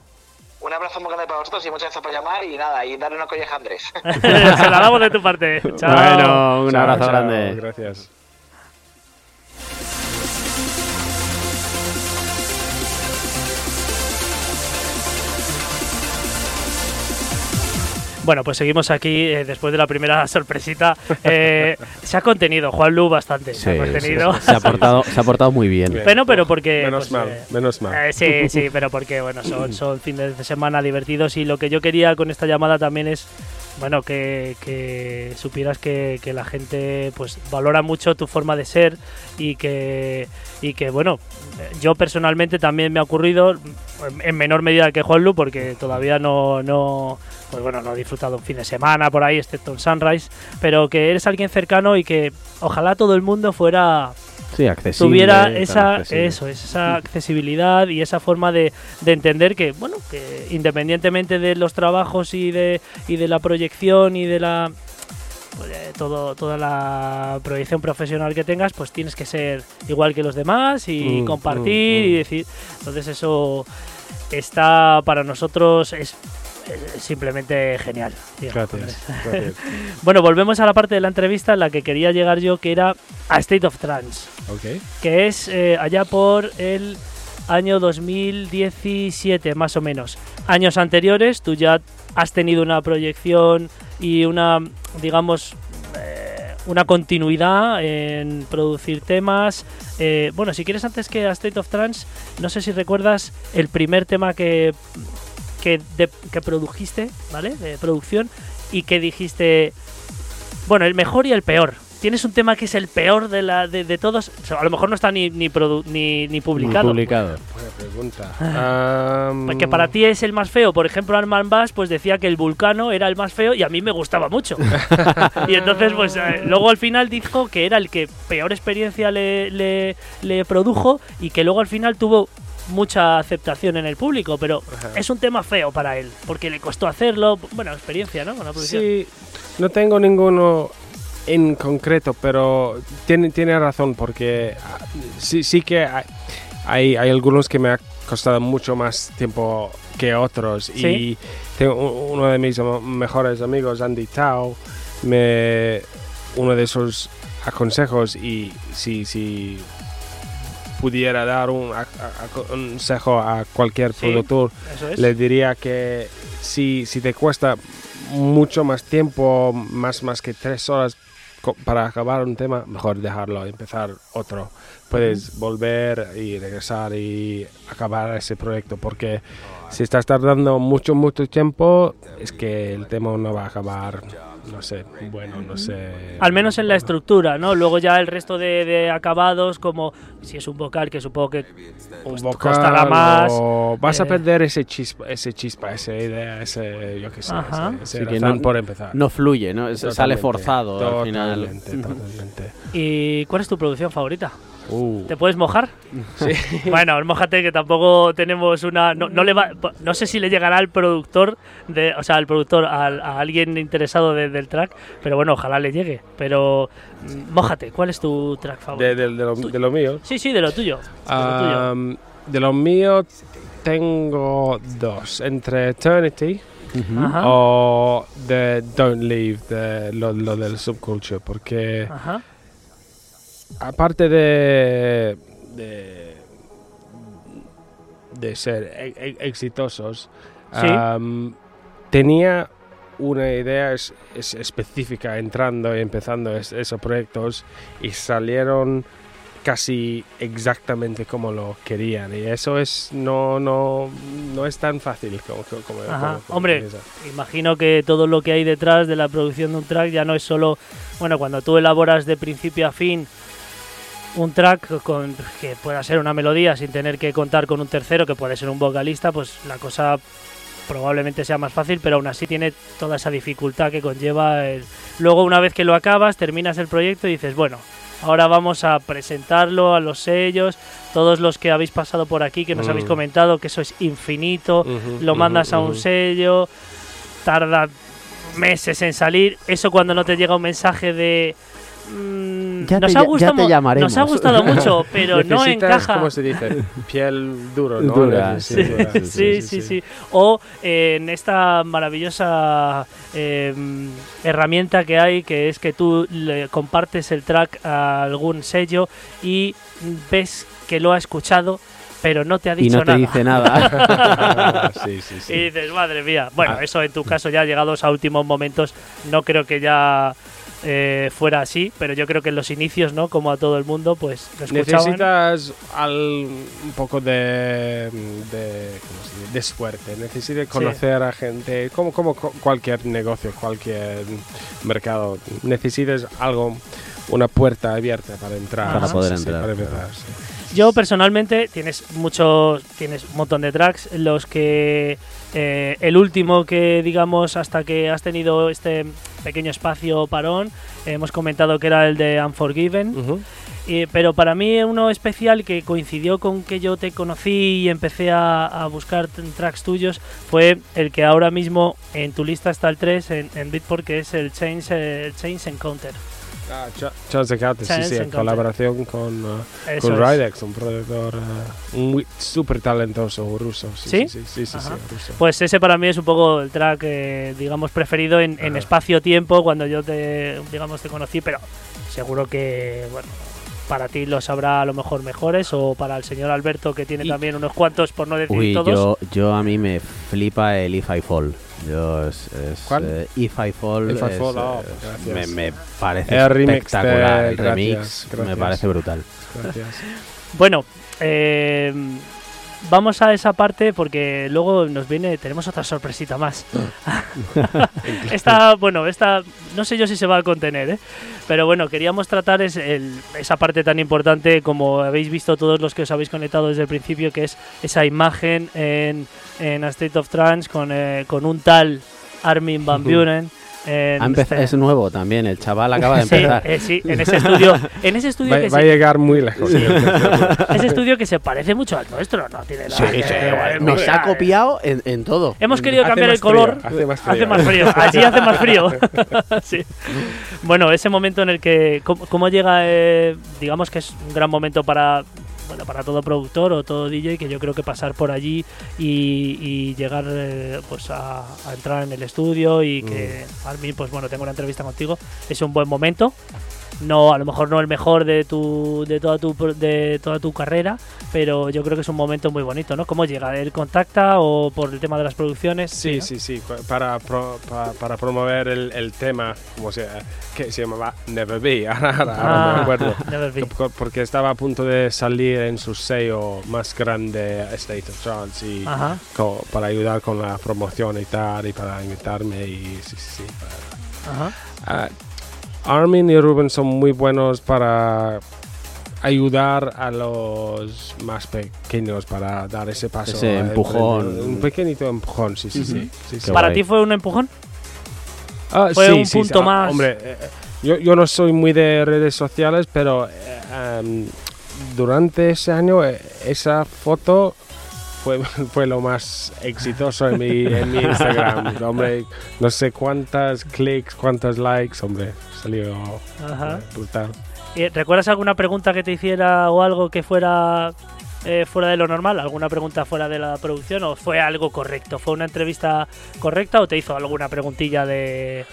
Un abrazo muy grande para vosotros y muchas gracias por llamar y nada, y darle una colleja a Andrés. Se la damos de tu parte. Chao. Bueno, un Chao, abrazo chao, grande. Gracias. Bueno, pues seguimos aquí eh, después de la primera sorpresita. Eh, se ha contenido, Juan Lu, bastante. se Sí, ha sí, contenido. se, ha portado, se ha portado muy bien. Bien. Pero, pero porque. Menos pues, mal, eh, menos mal. eh, sí, sí, pero porque, bueno, son, son fines de semana divertidos y lo que yo quería con esta llamada también es, bueno, que, que supieras que, que la gente, pues, valora mucho tu forma de ser y que, y que, bueno, yo personalmente también me ha ocurrido, en- en menor medida que Juanlu, porque todavía no, no, pues bueno, no he disfrutado un fin de semana por ahí, excepto un Sunrise, pero que eres alguien cercano y que ojalá todo el mundo fuera Sí, accesible. tuviera esa accesible. eso es, esa accesibilidad y esa forma de, de entender que bueno que independientemente de los trabajos y de y de la proyección y de la pues, eh, todo toda la proyección profesional que tengas pues tienes que ser igual que los demás y Mm, compartir mm, y mm. decir entonces eso está para nosotros es simplemente genial tío. Gracias. gracias. bueno volvemos a la parte de la entrevista en la que quería llegar yo que era a State of Trance Ok. que es eh, allá por el año 2017 más o menos. Años anteriores tú ya has tenido una proyección y una, digamos, eh, una continuidad en producir temas. Eh, bueno, si quieres antes que a State of Trance, no sé si recuerdas el primer tema que, que, de- que produjiste, ¿vale? De producción y que dijiste, bueno, el mejor y el peor. Tienes un tema que es el peor de, la, de, de todos. O sea, a lo mejor no está ni, ni, produ- ni, ni publicado. publicado. Buena pregunta. Am, Porque para ti es el más feo. Por ejemplo, Arman Bass pues decía que el Vulcano era el más feo y a mí me gustaba mucho. y entonces, pues eh, luego al final dijo que era el que peor experiencia le, le, le produjo y que luego al final tuvo mucha aceptación en el público, pero Ajá. es un tema feo para él, porque le costó hacerlo. Bueno, experiencia, ¿no? Con la producción. Sí, no tengo ninguno en concreto, pero tiene, tiene razón porque ah, sí, sí que hay, hay, hay algunos que me ha costado mucho más tiempo que otros Sí. y tengo uno de mis mejores amigos, Andy Tao, me uno de sus consejos y si, si pudiera dar un, a- a- a- consejo a cualquier Sí. productor es. le diría que si, si te cuesta mucho más tiempo, más, más que tres horas para acabar un tema, mejor dejarlo y empezar otro. Puedes volver y regresar y acabar ese proyecto porque si estás tardando mucho, mucho tiempo, es que el tema no va a acabar, no sé, bueno, no sé. Al menos en la estructura, ¿no? Luego ya el resto de, de acabados, como si es un vocal, que supongo que un pues, vocal costará más. o vas a eh. perder ese chispa, ese chispa, esa idea, ese, yo qué sé, Ajá. ese, ese Sí, que no- por empezar. No fluye, ¿no? Es- sale Totalmente, forzado al final. Totalmente, totalmente. ¿Y cuál es tu producción favorita? Uh, ¿Te puedes mojar? sí. Bueno, mójate que tampoco tenemos una. No, no le va, no sé si le llegará al productor, de, o sea, al productor, al- a, alguien interesado de- del track, pero bueno, ojalá le llegue. Pero mm, mójate, ¿cuál es tu track favorito? de, de- lo, de lo mío. Sí, sí, de lo tuyo. De lo tuyo. De lo mío tengo dos, entre Eternity o de Don't Leave, de lo, lo del subculture, porque Ajá. Aparte de, de, de ser e- e- exitosos, Sí. tenía una idea es- es específica entrando y empezando es- esos proyectos y salieron casi exactamente como lo querían y eso es no no no es tan fácil como, Hombre, piensa. Imagino que todo lo que hay detrás de la producción de un track ya no es solo, bueno, cuando tú elaboras de principio a fin un track con que pueda ser una melodía sin tener que contar con un tercero que puede ser un vocalista, pues la cosa probablemente sea más fácil, pero aún así tiene toda esa dificultad que conlleva el... Luego una vez que lo acabas, terminas el proyecto y dices, bueno, ahora vamos a presentarlo a los sellos, todos los que habéis pasado por aquí, que nos Mm. habéis comentado que eso es infinito, lo mandas a un sello, tarda meses en salir. Eso cuando no te llega un mensaje de. Mm, Ya nos, te ha ya gustado, te mu- llamaremos. nos ha gustado mucho, pero no encaja. ¿cómo se dice? Piel duro, ¿no? Dura, Sí, dura. sí, sí, sí. O eh, en esta maravillosa eh, herramienta que hay, que es que tú le compartes el track a algún sello y ves que lo ha escuchado, pero no te ha Y dicho no te nada. dice nada. sí, sí, sí. Y dices, madre mía. Bueno, Ah. eso en tu caso ya llegados a últimos momentos, no creo que ya eh, fuera así, pero yo creo que en los inicios, ¿no? Como a todo el mundo, pues lo escuchaban. Necesitas al, un poco de, de, ¿cómo se dice? de suerte. Necesitas conocer a gente, como, como cu- cualquier negocio, cualquier mercado. Necesitas algo, una puerta abierta para entrar. Para poder sí, sí, entrar, para claro. empezar, sí. Yo personalmente tienes muchos, tienes un montón de tracks, los que eh, el último que digamos hasta que has tenido este pequeño espacio parón, hemos comentado que era el de Unforgiven. Eh, pero para mí uno especial que coincidió con que yo te conocí y empecé a, a buscar tracks tuyos fue el que ahora mismo en tu lista está el 3 en, en Beatport, que es el Chains, eh, el Chains Encounter. Ah, Cha- Chance Encounter, sí, sí, en colaboración con, uh, con. Rydex, un productor uh, muy súper talentoso ruso. Sí, ¿Sí? sí, sí, sí, sí, Ajá. sí, ruso. Pues ese para mí es un poco el track, eh, digamos, preferido en, en espacio-tiempo cuando yo te, digamos, te conocí, pero seguro que, bueno, para ti los habrá a lo mejor mejores o para el señor Alberto que tiene Y- también unos cuantos, por no decir Uy, todos. yo, yo a mí me flipa el If I Fall. Yo es, es, ¿Cuál? eh, If I Fall, If I es, Fall, oh, eh, me, me parece El remix de- espectacular. El gracias, remix me parece brutal. Gracias. Bueno, eh, vamos a esa parte porque luego nos viene, tenemos otra sorpresita más. esta, bueno, esta, no sé yo si se va a contener, ¿eh? pero bueno, queríamos tratar es el- esa parte tan importante como habéis visto todos los que os habéis conectado desde el principio, que es esa imagen en, en A State of Trance con, eh, con un tal Armin Van Buren. En Ha empezado- este- es nuevo también, el chaval acaba de Sí, empezar. eh, sí, en ese estudio, en ese estudio Va, que va a llegar muy lejos. ese estudio que se parece mucho al nuestro, no tiene nada Sí, que sí, nos ha copiado en, en todo. Hemos querido Hace cambiar el color. frío, hace más frío. Hace más frío. Allí hace más frío. Sí. Bueno, ese momento en el que. ¿Cómo, cómo llega? eh, digamos que es un gran momento para. Bueno, para todo productor o todo DJ, que yo creo que pasar por allí y, y llegar eh, pues a, a entrar en el estudio y que a mí, pues bueno, tengo una entrevista contigo, es un buen momento. No, a lo mejor no el mejor de tu, de toda tu, de toda tu carrera, pero yo creo que es un momento muy bonito, ¿no? ¿Cómo llega? ¿Él contacta o por el tema de las producciones? Sí, ¿no? sí, sí, para, pro- para promover el, el tema, como se, que se llamaba Never Be, ahora, ahora- Ah, me acuerdo. Never Be. Co- Porque estaba a punto de salir en su sello más grande, State of Trance, y para ayudar con la promoción y tal, y para invitarme, y sí, sí, sí. para- Ajá. Ah, Armin y Ruben son muy buenos para ayudar a los más pequeños para dar ese paso. Ese eh, empujón. Un pequeñito empujón, sí, sí, sí. ¿Para ti fue un empujón? Ah, Fue sí, un sí, punto ah, más. Hombre, eh, yo, yo no soy muy de redes sociales, pero eh, em, durante ese año eh, esa foto fue, fue lo más exitoso en mi, en mi Instagram. hombre, no sé cuántas clics, cuántos likes, hombre, salió Ajá. eh, brutal. ¿Y ¿Recuerdas alguna pregunta que te hiciera o algo que fuera eh, fuera de lo normal? ¿Alguna pregunta fuera de la producción o fue algo correcto? ¿Fue una entrevista correcta o te hizo alguna preguntilla de...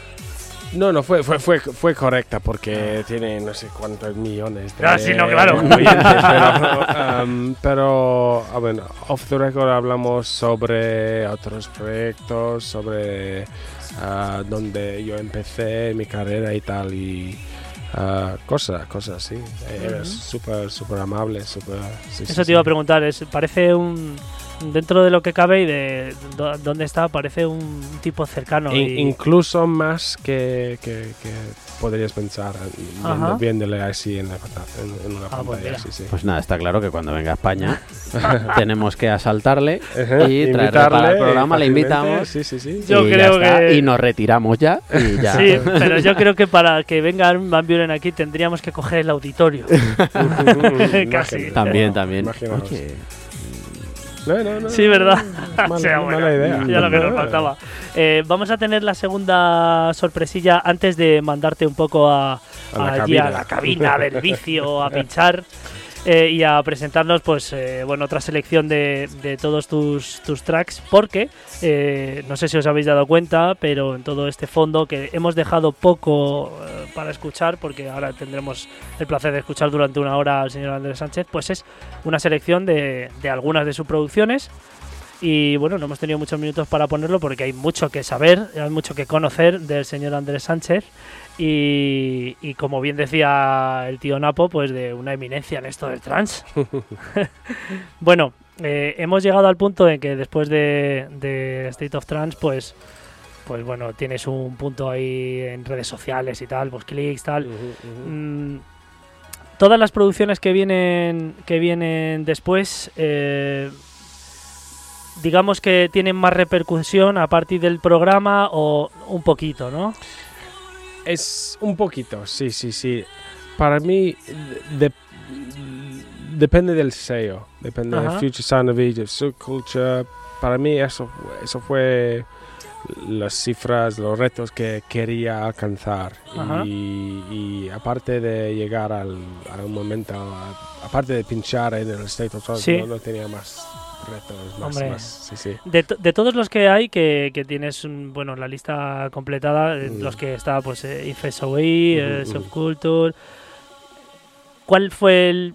No, no, fue, fue, fue, fue correcta porque tiene no sé cuántos millones de Ah, sí, no, claro. pero, um, pero, a ver, off the record hablamos sobre otros proyectos, sobre ah, donde yo empecé mi carrera y tal, y ah, cosas, cosas así. Era Ujú. súper, súper amable, súper... sí, sí, Eso te sí. iba a preguntar, es, parece un... Dentro de lo que cabe y de dónde está, parece un tipo cercano. In- y- incluso más que, que, que podrías pensar eh, viendo- viéndole así en, la en, en una Ah, pues pantalla. mira. sí, sí. Pues nada, está claro que cuando venga a España tenemos que asaltarle y traerle para el programa, le invitamos Sí, sí, sí. Yo y creo que- y nos retiramos ya y ya. Sí, pero yo creo que para que venga Van Buren aquí tendríamos que coger el auditorio. Casi. También, también. Imaginaos. Oye, No, no, no, Sí, ¿verdad? Mala, O sea, mala bueno, idea. Ya lo que nos faltaba. Eh, vamos a tener la segunda sorpresilla antes de mandarte un poco a, A la allí a cabina. la cabina del vicio, a pinchar eh, y a presentarnos, pues, eh, bueno, otra selección de, de todos tus, tus tracks, porque eh, no sé si os habéis dado cuenta, pero en todo este fondo que hemos dejado poco eh, para escuchar, porque ahora tendremos el placer de escuchar durante una hora al señor Andrés Sánchez, pues es una selección de, de algunas de sus producciones. Y bueno, no hemos tenido muchos minutos para ponerlo porque hay mucho que saber, hay mucho que conocer del señor Andrés Sánchez. Y, y como bien decía el tío Napo, pues de una eminencia en esto del trans. bueno, eh, hemos llegado al punto en que después de, de State of Trance, pues, pues bueno, tienes un punto ahí en redes sociales y tal, pues clics, tal. Mm, todas las producciones que vienen que vienen después eh, digamos que tienen más repercusión a partir del programa o un poquito no Es un poquito, sí, sí, sí. Para mí, de- depende del sello, depende Ajá. del Future Sound of Egypt, Subculture. Para mí eso, eso fue las cifras, los retos que quería alcanzar. Y, y aparte de llegar al, a un momento, a- aparte de pinchar en el State of Trance, Sí. no, no tenía más retos, Hombre. más, sí, sí. de, to- de todos los que hay que, que tienes mm, bueno la lista completada eh, Mm. los que está pues eh, eh. Subculture ¿cuál fue el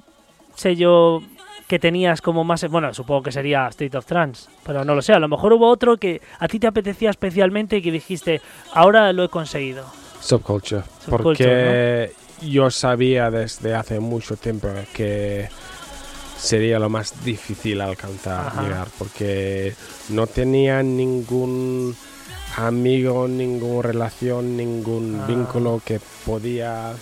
sello que tenías como más bueno supongo que sería State of Trance pero no lo sé a lo mejor hubo otro que a ti te apetecía especialmente y que dijiste ahora lo he conseguido Subculture. Subculture, porque yo sabía desde hace mucho tiempo que sería lo más difícil alcanzar, Ajá. llegar, porque no tenía ningún amigo, ninguna relación, ningún Ah. vínculo que podía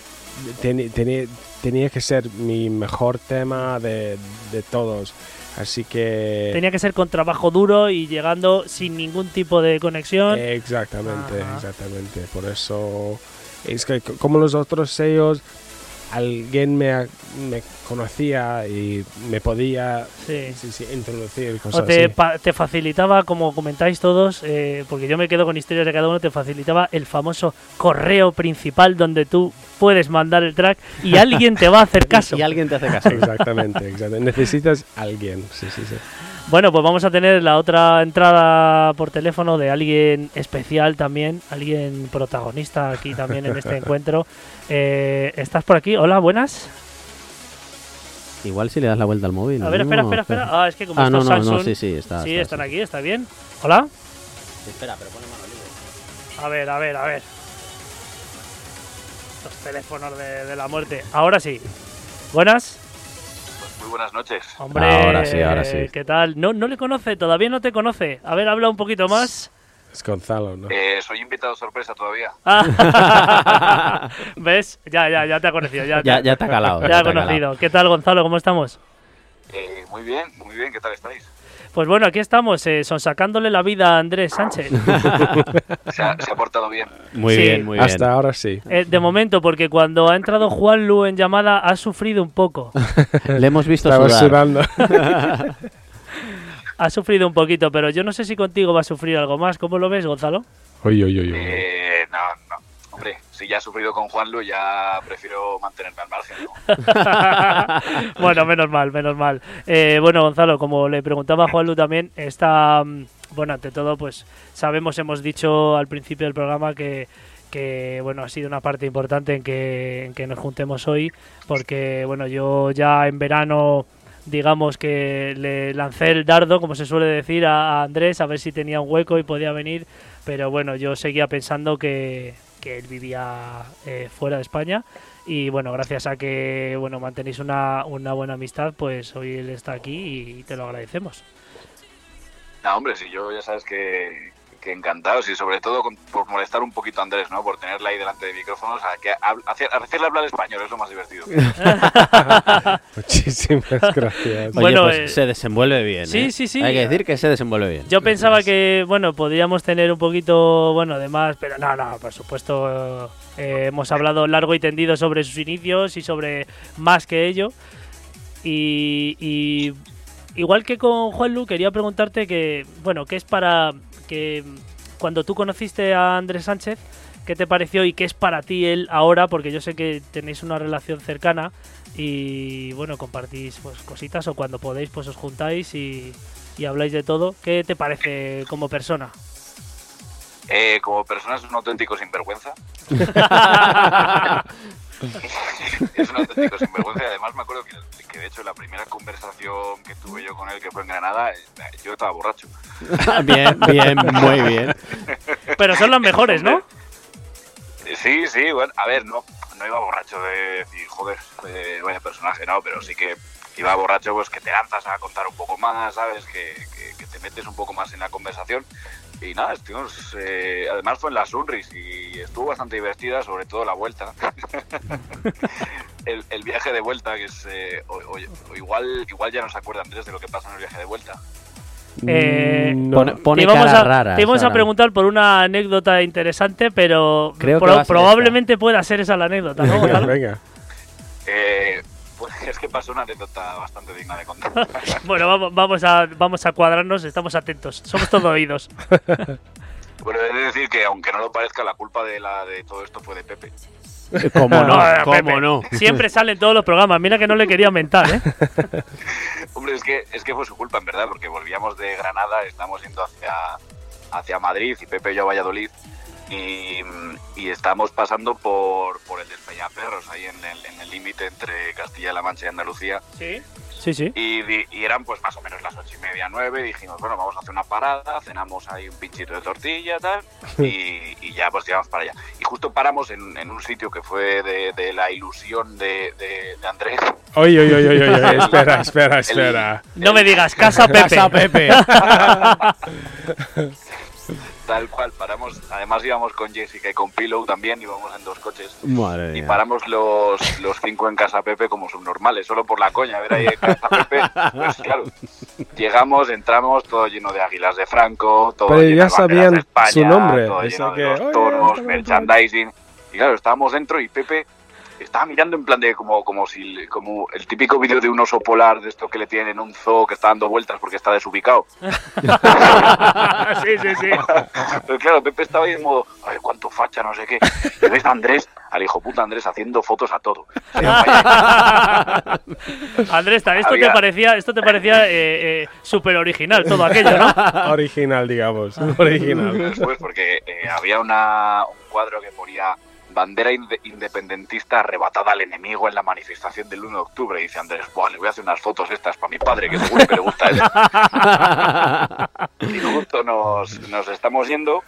teni- tenía que ser mi mejor tema de, de todos. Así que... Tenía que ser con trabajo duro y llegando sin ningún tipo de conexión. Exactamente, Ajá. exactamente. Por eso es que como los otros sellos, alguien me, me conocía y me podía Sí. sí, sí, introducir cosas O te, así. pa- te facilitaba, como comentáis todos, eh, porque yo me quedo con historias de cada uno, te facilitaba el famoso correo principal donde tú puedes mandar el track y alguien te va a hacer caso. Y alguien te hace caso. Exactamente, exactamente. Necesitas alguien, sí, sí, sí. Bueno, pues vamos a tener la otra entrada por teléfono de alguien especial también, alguien protagonista aquí también en este encuentro. Eh, ¿Estás por aquí? Hola, buenas. Igual si le das la vuelta al móvil. A ¿no? ver, espera, espera, espera. Ah, es que como Ah, no, no, Samsung. no, sí, sí, está. sí, está, están sí. aquí, está bien. Hola. Espera, pero pone mano libre. A ver, a ver, a ver. Los teléfonos de, de la muerte. Ahora sí. Buenas. Buenas noches. Hombre, Ahora sí, ahora sí. ¿Qué tal? No, no le conoce, todavía no te conoce. A ver, habla un poquito más. Es Gonzalo, ¿no? Eh, soy invitado sorpresa todavía. Ah, ¿Ves? Ya, ya, ya te ha conocido. Ya, Ya, te- ya te ha calado. ya te ha calado. conocido. ¿Qué tal, Gonzalo? ¿Cómo estamos? Eh, muy bien, muy bien, ¿qué tal estáis? Pues bueno, aquí estamos, eh, sonsacándole la vida a Andrés Sánchez. Se ha, se ha portado bien. Muy Sí. bien, muy bien. Hasta ahora sí. Eh, de momento, porque cuando ha entrado Juan Lu en llamada ha sufrido un poco. Le hemos visto sudar. sudando. Ha sufrido un poquito, pero yo no sé si contigo va a sufrir algo más. ¿Cómo lo ves, Gonzalo? Uy, uy, uy, uy. Eh, no, si ya he sufrido con Juanlu, ya prefiero mantenerme al margen. ¿no? bueno, menos mal, menos mal. Eh, bueno, Gonzalo, como le preguntaba a Juan Lu también, está, mm, bueno, ante todo, pues sabemos, hemos dicho al principio del programa que, que bueno, ha sido una parte importante en que, en que nos juntemos hoy, porque, bueno, yo ya en verano digamos que le lancé el dardo, como se suele decir, a Andrés, a ver si tenía un hueco y podía venir, pero bueno, yo seguía pensando que, que él vivía eh, fuera de España y bueno, gracias a que bueno mantenéis una, una buena amistad, pues hoy él está aquí y te lo agradecemos. No, hombre, si yo ya sabes que, que encantados y sobre todo con- por molestar un poquito a Andrés, ¿no? Por tenerla ahí delante de micrófonos, a que hacer- hacerle hablar español es lo más divertido. Muchísimas gracias. Oye, Bueno, pues eh, se desenvuelve bien. sí, ¿eh? sí, sí. Hay que decir que se desenvuelve bien. Yo pensaba que, bueno, podríamos tener un poquito, bueno, de más, pero no, no, por supuesto, eh, hemos hablado largo y tendido sobre sus inicios y sobre más que ello. Y, y igual que con Juan Lu, quería preguntarte que, bueno, ¿qué es para que cuando tú conociste a Andrés Sánchez, qué te pareció y qué es para ti él ahora? Porque yo sé que tenéis una relación cercana y, bueno, compartís pues, cositas o cuando podéis, pues os juntáis y, y habláis de todo. ¿Qué te parece como persona? Eh, como persona es un auténtico sinvergüenza. es un auténtico sinvergüenza y además me acuerdo que, que de hecho la primera conversación que tuve yo con él, que fue en Granada, eh, yo estaba borracho. bien, bien, muy bien. Pero son las mejores, ¿no? Sí, sí, bueno, a ver, no, no iba borracho de decir, joder, eh, vaya personaje, no, pero sí que iba borracho, pues que te lanzas a contar un poco más, ¿sabes? Que, que- que te metes un poco más en la conversación. Y nada, estuvimos, eh, además fue en la Sunris y estuvo bastante divertida, sobre todo la vuelta. el, el viaje de vuelta, que es, eh, o, o- o igual, igual ya no se acuerda Andrés de lo que pasa en el viaje de vuelta. Eh, No. Pone, pone te íbamos, caras a, te preguntar por una anécdota interesante, pero Creo pro- probablemente pueda ser esa la anécdota, ¿no? Venga, Gonzalo? venga. Eh, pues es que pasó una anécdota bastante digna de contar. bueno, vamos, vamos, a, vamos a cuadrarnos, estamos atentos, somos todo oídos. Bueno, he de decir que aunque no lo parezca, la culpa de, la, de todo esto fue de Pepe. ¿Cómo no? Eh, ¿Cómo Pepe. no? Siempre sale en todos los programas, mira que no le quería mentar, ¿eh? Hombre, es que, es que fue su culpa, en verdad, porque volvíamos de Granada, estamos yendo hacia, hacia Madrid y Pepe y yo a Valladolid. Y, y estamos pasando por, por el del Peñaperros, ahí en el en el límite entre Castilla-La Mancha y Andalucía. Sí. Sí, sí. Y, y eran pues más o menos las ocho y media, nueve. Dijimos, bueno, vamos a hacer una parada, cenamos ahí un pinchito de tortilla tal, y, y ya pues tiramos para allá. Y justo paramos en, en un sitio que fue de, de la ilusión de, de- de Andrés. Oye, oye, oye, oye, oye, espera, espera, espera. No me digas, casa Pepe. Casa Pepe. Tal cual, paramos. Además íbamos con Jessica y con Pillow también, íbamos en dos coches. Madre Y mía. paramos los, los cinco en Casa Pepe como subnormales, solo por la coña, a ver ahí en Casa Pepe. Pues claro, llegamos, entramos, todo lleno de águilas de Franco, todo Pero lleno ya de sabían de España, su nombre, todo lleno que, de "Oye, los toros, merchandising. Y claro, estábamos dentro y Pepe estaba mirando en plan de como, como si como el típico vídeo de un oso polar de esto que le tienen en un zoo que está dando vueltas porque está desubicado. sí, sí, sí. Pero claro, Pepe estaba ahí en modo, ay, cuánto facha, no sé qué. Y ves a Andrés, al hijo puta Andrés, haciendo fotos a todo. Andrés, esto te parecía, esto te parecía eh, eh, súper original, todo aquello, ¿no? Original, digamos. Original. Después, porque eh, había una, un cuadro que ponía bandera inde- independentista arrebatada al enemigo en la manifestación del 1 de octubre. Y dice Andrés, Buah, le voy a hacer unas fotos estas para mi padre, que seguro que le gusta eso. y justo nos, nos estamos yendo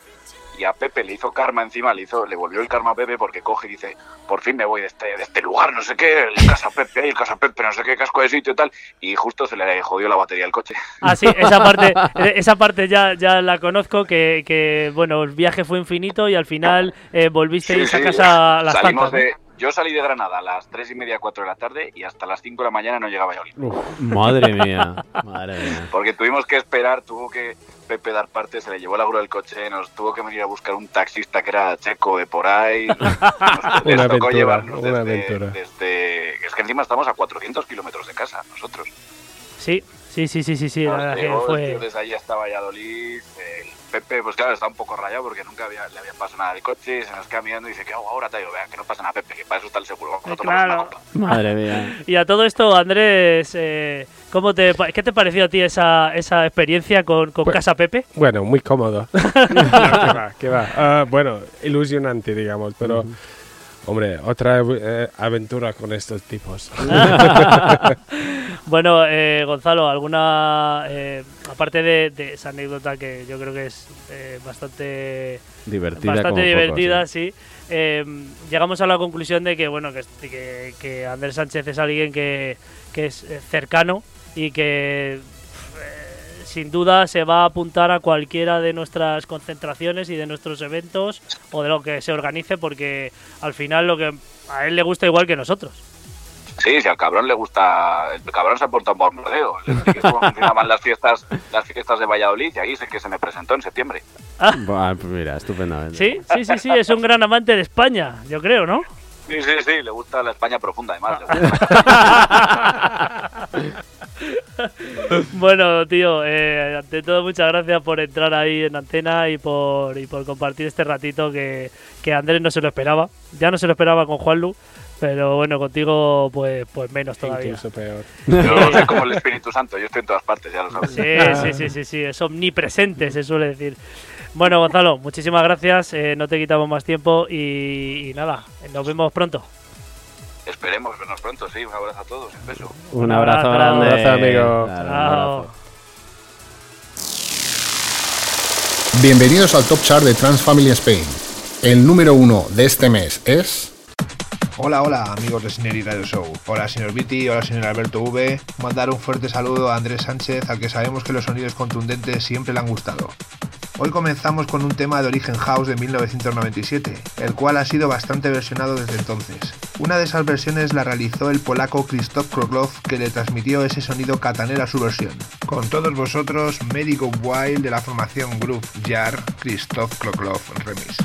y a Pepe le hizo karma encima, le hizo, le volvió el karma a Pepe porque coge y dice, por fin me voy de este, de este lugar, no sé qué, el Casa Pepe, el Casa Pepe, no sé qué, casco de sitio y tal, y justo se le jodió la batería al coche. Ah, sí, esa parte, esa parte ya, ya la conozco, que, que, bueno, el viaje fue infinito y al final eh, volvisteis Sí, a sí, casa a las salimos tantas, ¿no? de, Yo salí de Granada a las 3 y media, 4 de la tarde y hasta las 5 de la mañana no llegaba a Valladolid. Madre mía, madre mía. Porque tuvimos que esperar, tuvo que Pepe dar parte, se le llevó la grúa del coche, nos tuvo que venir a buscar un taxista que era checo de por ahí. Nos, nos Una tocó aventura, llevarnos una desde, aventura. desde- Es que encima estamos a 400 kilómetros de casa, nosotros. Sí, sí, sí, sí, sí, sí, la verdad que llegó fue... desde allí hasta Valladolid. el Pepe, pues claro, está un poco rayado porque nunca había, le había pasado nada del coche. Se nos queda mirando y dice, ¿qué hago ahora, tío? Vea, que no pasa nada, Pepe, que para eso está el seguro. Vamos a tomarnos Claro. una copa". Madre mía. Y a todo esto, Andrés, eh, ¿cómo te, ¿qué te pareció a ti esa, esa experiencia con, con Pues- Casa Pepe? Bueno, muy cómodo. No, que va, que va. Ah, bueno, ilusionante, digamos, pero, hombre, otra eh, aventura con estos tipos. bueno, eh, Gonzalo, alguna, eh, aparte de, de esa anécdota que yo creo que es eh, bastante Divertida. bastante como poco, divertida, sí. sí. Eh, llegamos a la conclusión de que bueno que, que, que Andrés Sánchez es alguien que, que es eh, cercano y que eh, sin duda se va a apuntar a cualquiera de nuestras concentraciones y de nuestros eventos o de lo que se organice porque al final lo que a él le gusta igual que nosotros. Sí, si al cabrón le gusta, el cabrón se ha portado un funcionaban las fiestas, las fiestas de Valladolid y ahí sé que se me presentó en septiembre. Buah, pues mira, estupendamente. Sí, sí, sí, sí, es un gran amante de España, yo creo, ¿no? Sí, sí, sí, le gusta la España profunda además. Bueno, tío, eh, ante todo muchas gracias por entrar ahí en antena y por, y por compartir este ratito que, que Andrés no se lo esperaba. Ya no se lo esperaba con Juanlu, pero bueno, contigo pues, pues menos todavía. Incluso peor. Yo soy como el Espíritu Santo, yo estoy en todas partes, ya lo sabes. Sí, sí, sí, sí, sí, es omnipresente, se suele decir. Bueno, Gonzalo, muchísimas gracias, eh, no te quitamos más tiempo y, y nada, nos vemos pronto. Esperemos vernos pronto, sí. Un abrazo a todos, un beso. Un abrazo Un grande. abrazo, amigo. Claro, un abrazo. Bienvenidos al Top Chart de Trans Family Spain. El número uno de este mes es... Hola, hola amigos de Sineri Radio Show. Hola señor Viti, hola señor Alberto V. Mandar un fuerte saludo a Andrés Sánchez, al que sabemos que los sonidos contundentes siempre le han gustado. Hoy comenzamos con un tema de origen house de 1997, el cual ha sido bastante versionado desde entonces. Una de esas versiones la realizó el polaco Krzysztof Kroklow, que le transmitió ese sonido catanero a su versión. Con todos vosotros, Medico Wild de la formación Groove Jar, Krzysztof Kroklow Remix.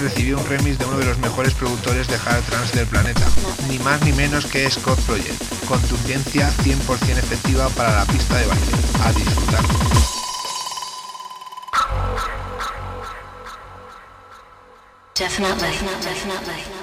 Recibió un remix de uno de los mejores productores de hard trance del planeta, ni más ni menos que Scott Project. Contundencia 100% efectiva para la pista de baile. A disfrutar. Definitely, definitely.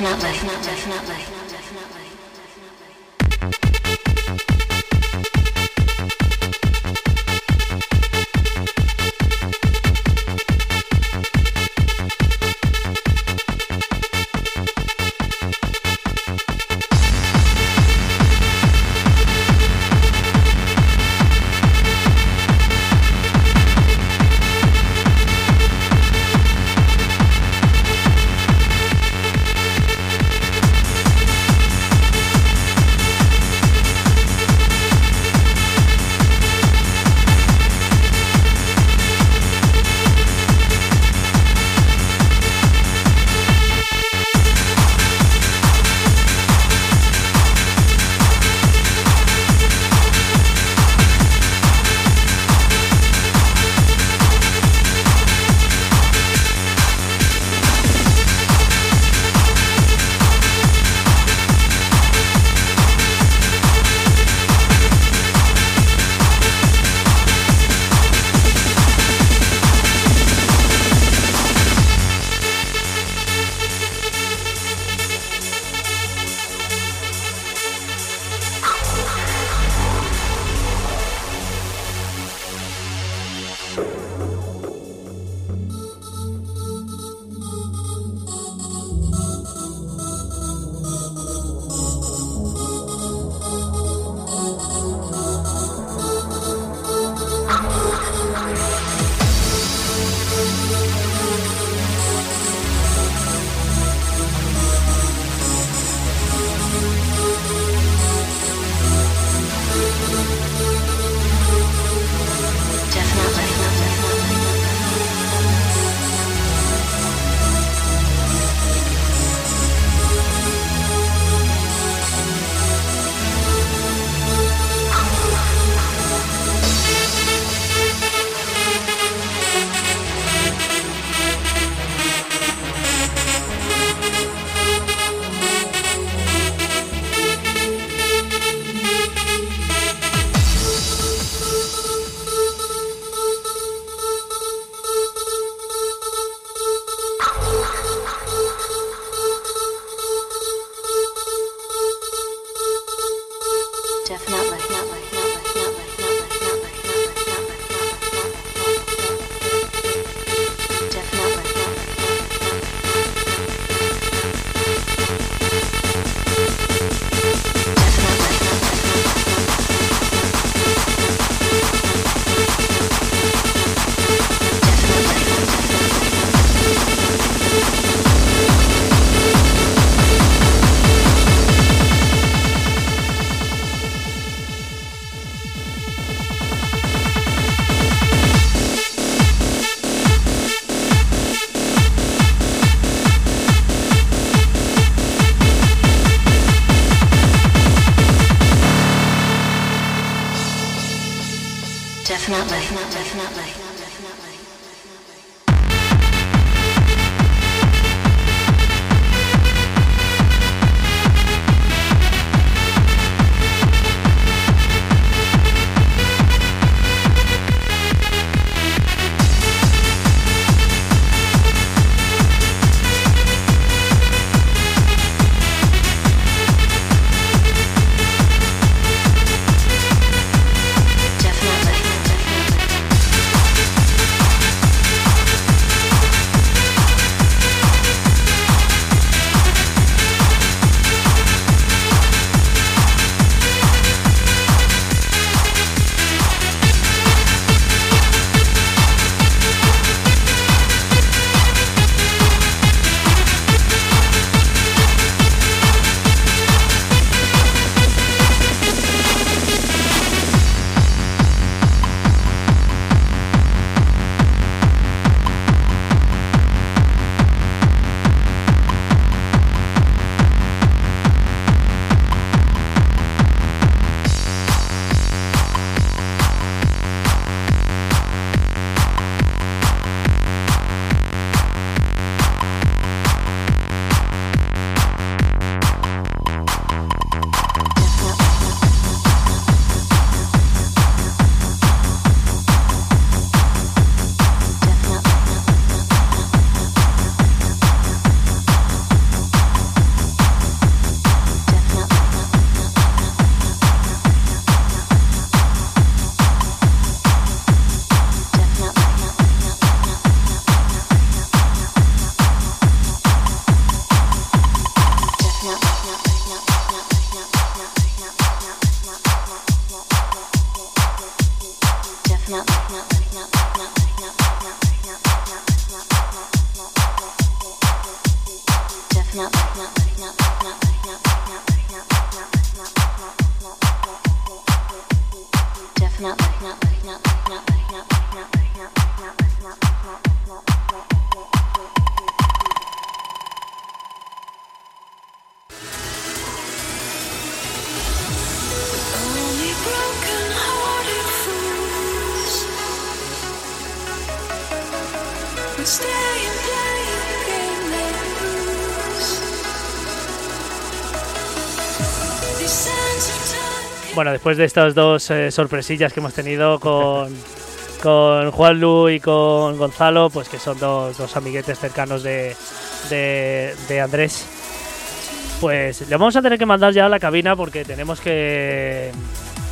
Definitely, definitely, definitely. Bueno, después de estas dos eh, sorpresillas que hemos tenido con, con Juan Lu y con Gonzalo, pues que son dos, dos amiguetes cercanos de, de, Andrés, pues le vamos a tener que mandar ya a la cabina porque tenemos que,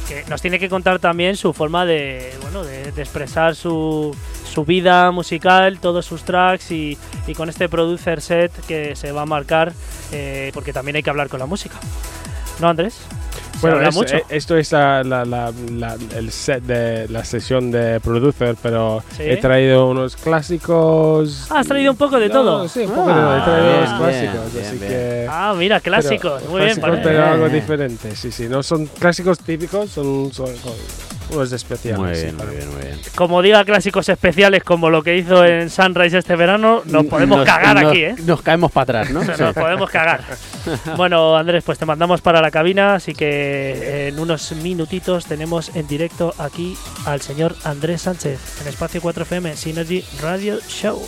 que nos tiene que contar también su forma de, bueno, de expresar su, su vida musical, todos sus tracks y, y con este producer set que se va a marcar, eh, porque también hay que hablar con la música. ¿No, Andrés? Bueno, es- mucho. eh, esto es la- la- la- el set de la sesión de producer, pero Sí. he traído unos clásicos. Ah, has traído un poco de No, todo. Sí, un poco de todo. He Ah, traído bien, unos clásicos, bien, así bien, que. Ah, mira, clásicos. pero- Muy bien, clásicos, parece. pero algo Bien. diferente. Sí, sí. No son clásicos típicos, son, son- son unos especiales. Muy sí, bien, muy bien, muy bien. Como diga clásicos especiales como lo que hizo en Sunrise este verano, nos podemos Nos- cagar nos- aquí, ¿eh? Nos caemos para atrás, ¿no? Nos podemos cagar. Bueno, Andrés, pues te mandamos para la cabina, así que en unos minutitos tenemos en directo aquí al señor Andrés Sánchez en Espacio 4FM Synergy Radio Show.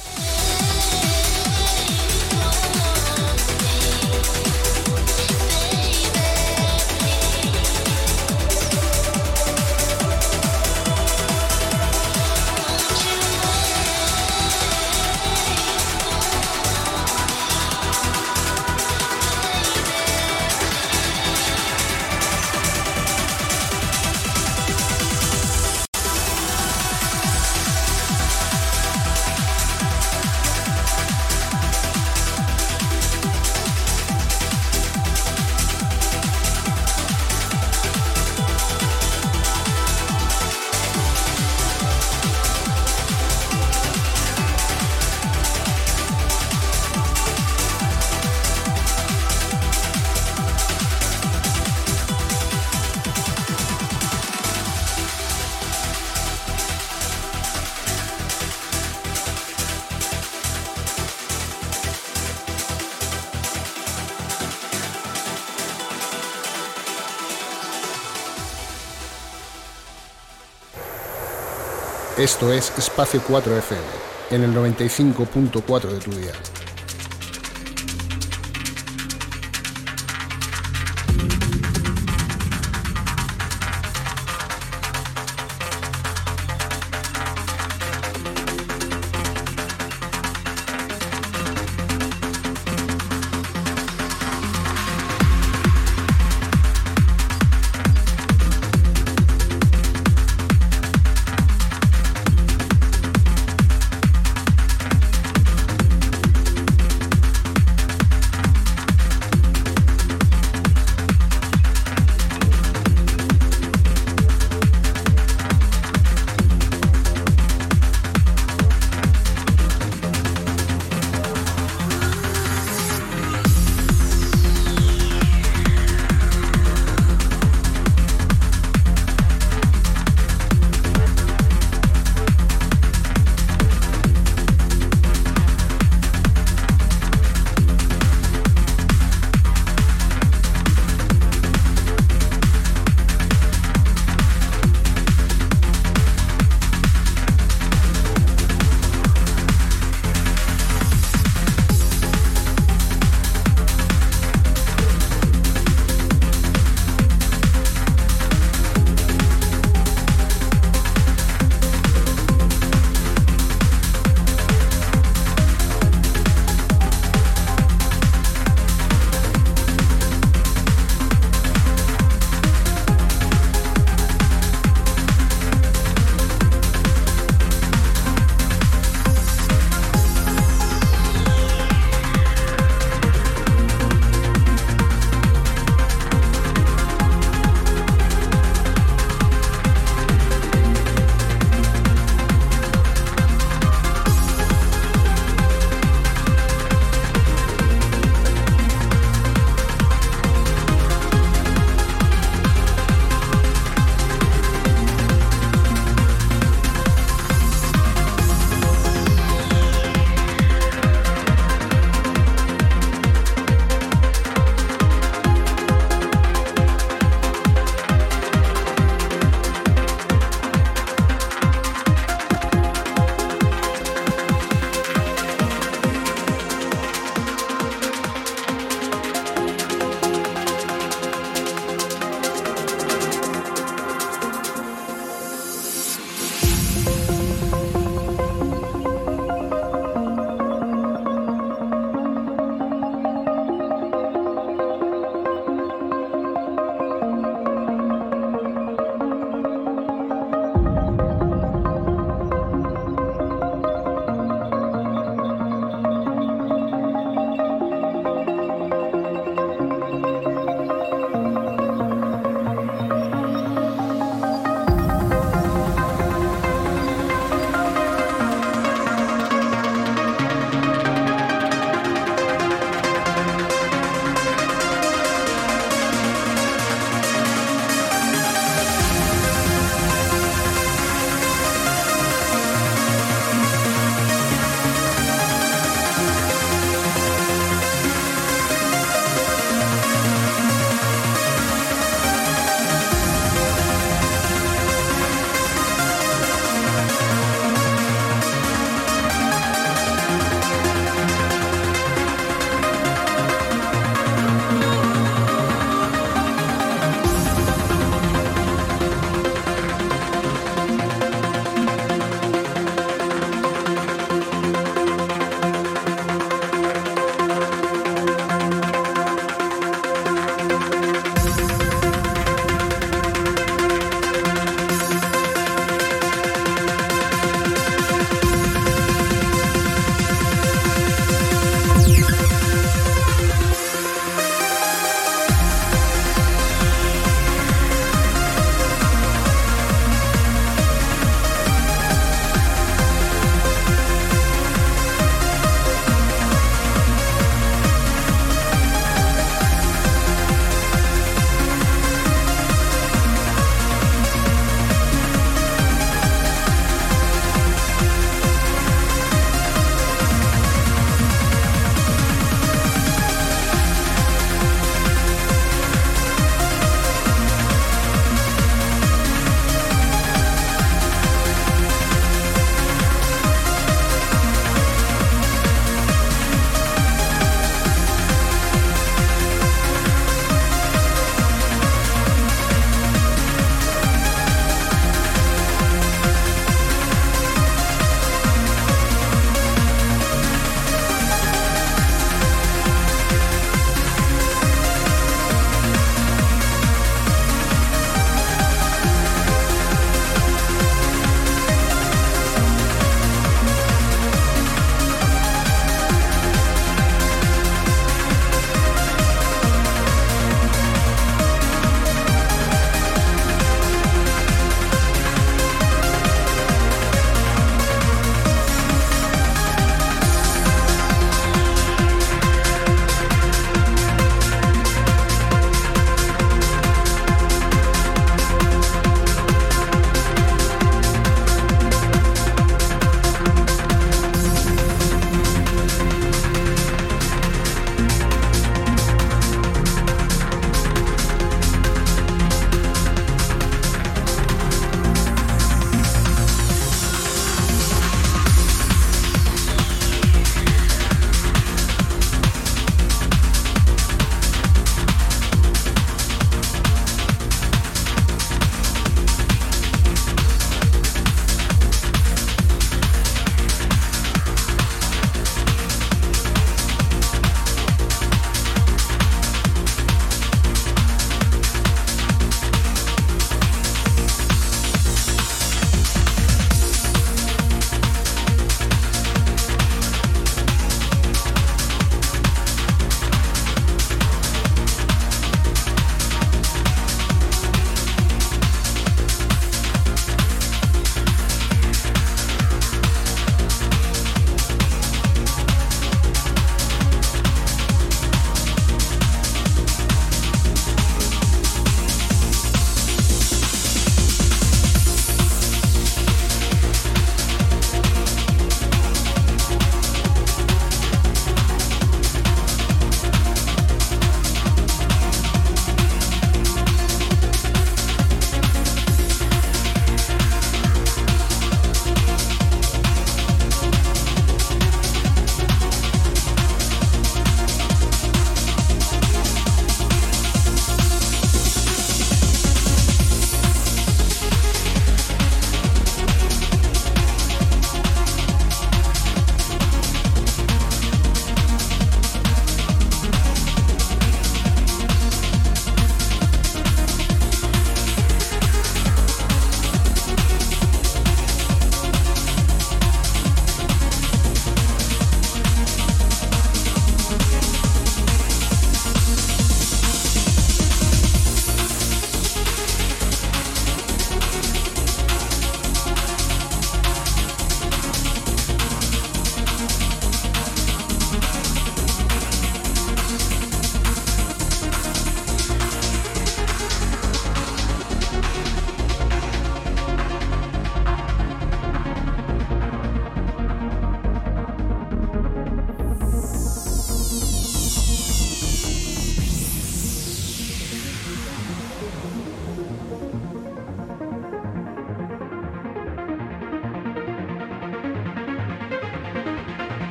Esto es Espacio 4 FM, en el 95.4 de tu día.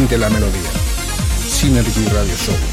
Siente la melodía. Synergy Radio Show.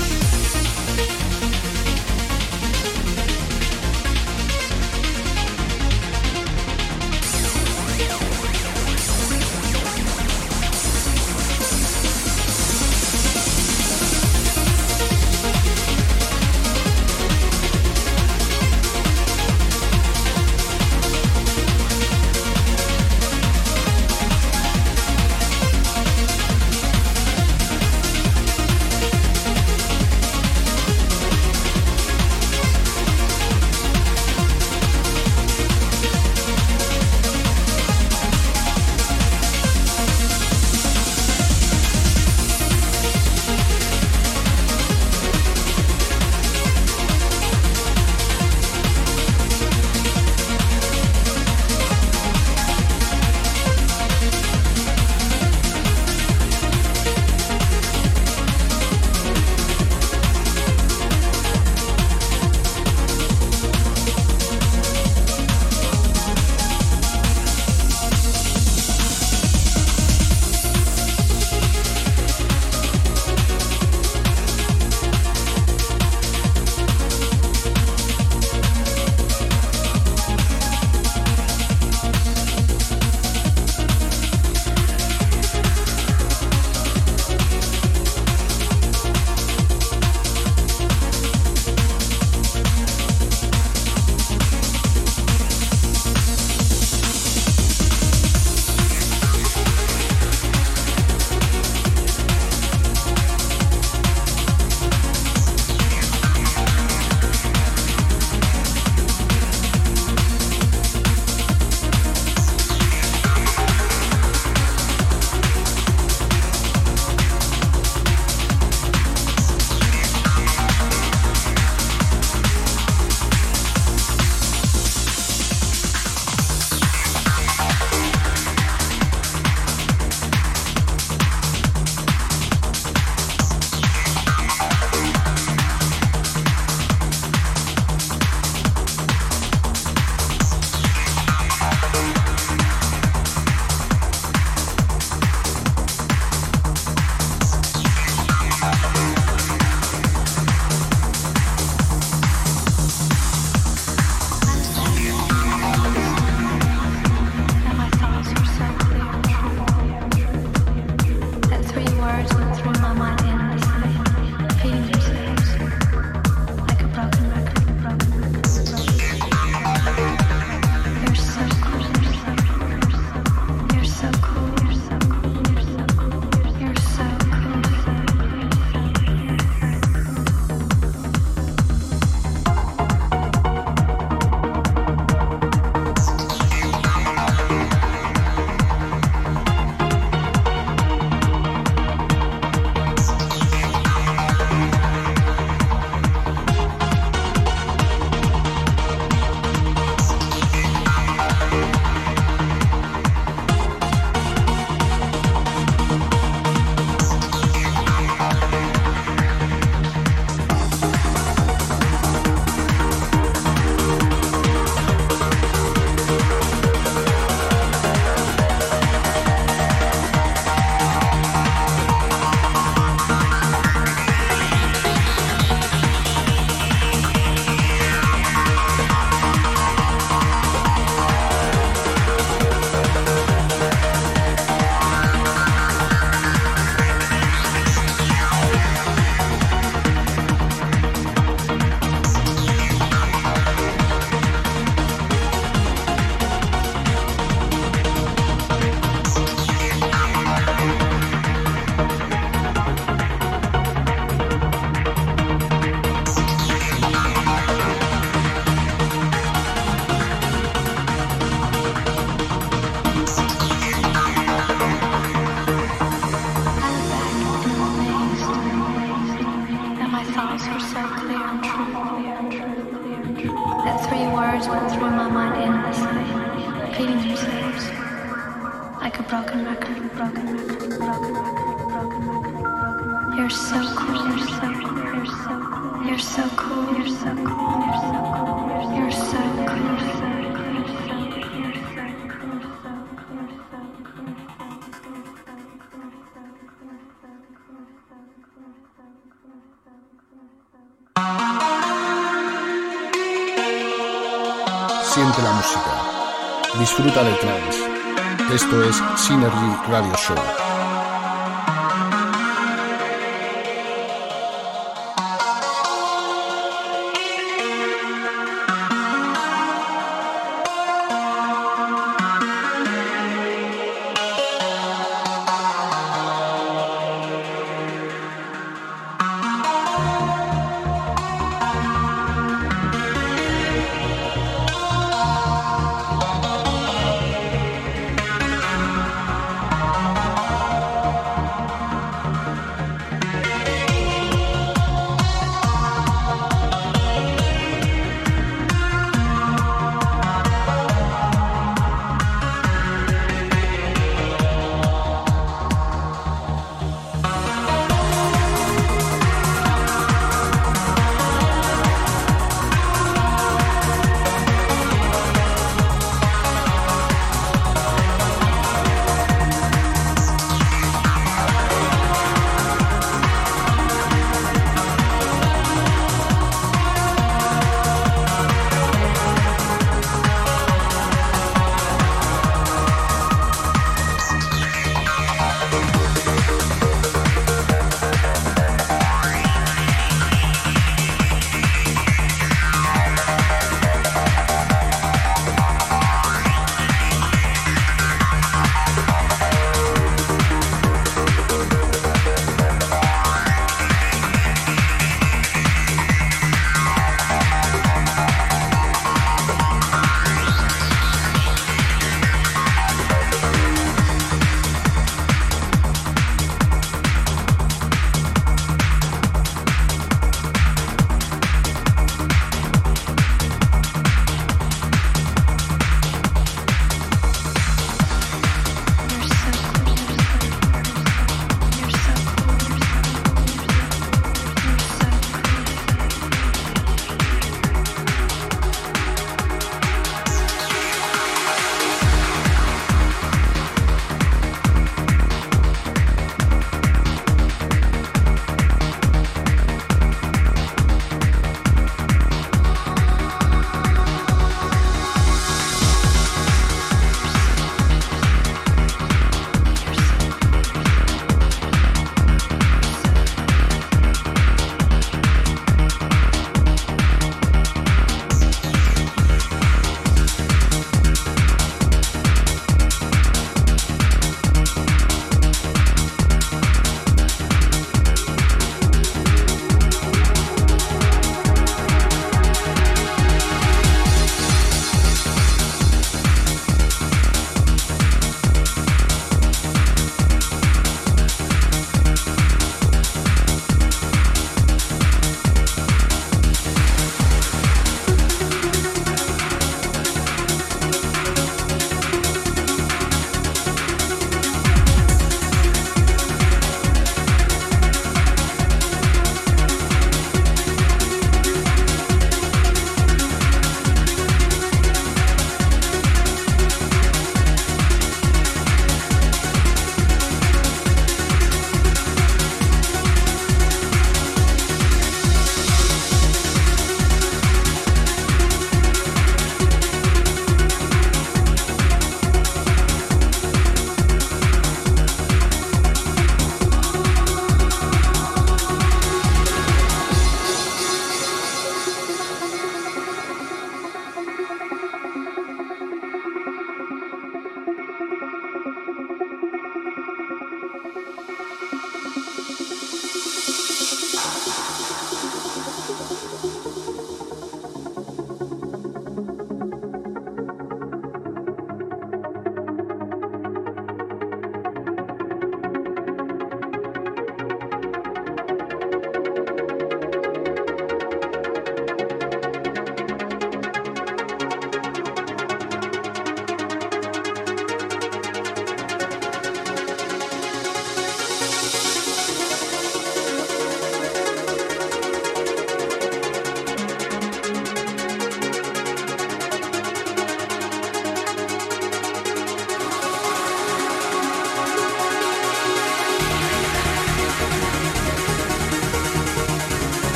Esto es Synergy Radio Show.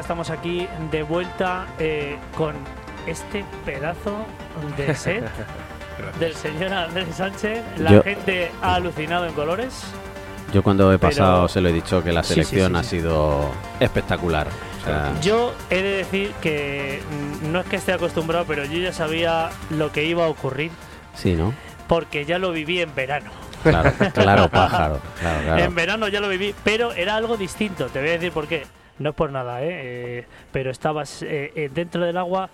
Ya estamos aquí de vuelta eh, con este pedazo de set del señor Andrés Sánchez. La Yo- gente ha alucinado en colores. Yo cuando he Pero- pasado se lo he dicho que la Sí, sí, selección sí, ha sí. sido espectacular. O sea, Yo he de decir que mm, no es que esté acostumbrado, pero yo ya sabía lo que iba a ocurrir sí, ¿no? porque ya lo viví en verano. Claro, claro, pájaro. Claro, claro. En verano ya lo viví, pero era algo distinto. Te voy a decir por qué. No es por nada, ¿eh? Eh, pero estabas eh, eh, dentro del agua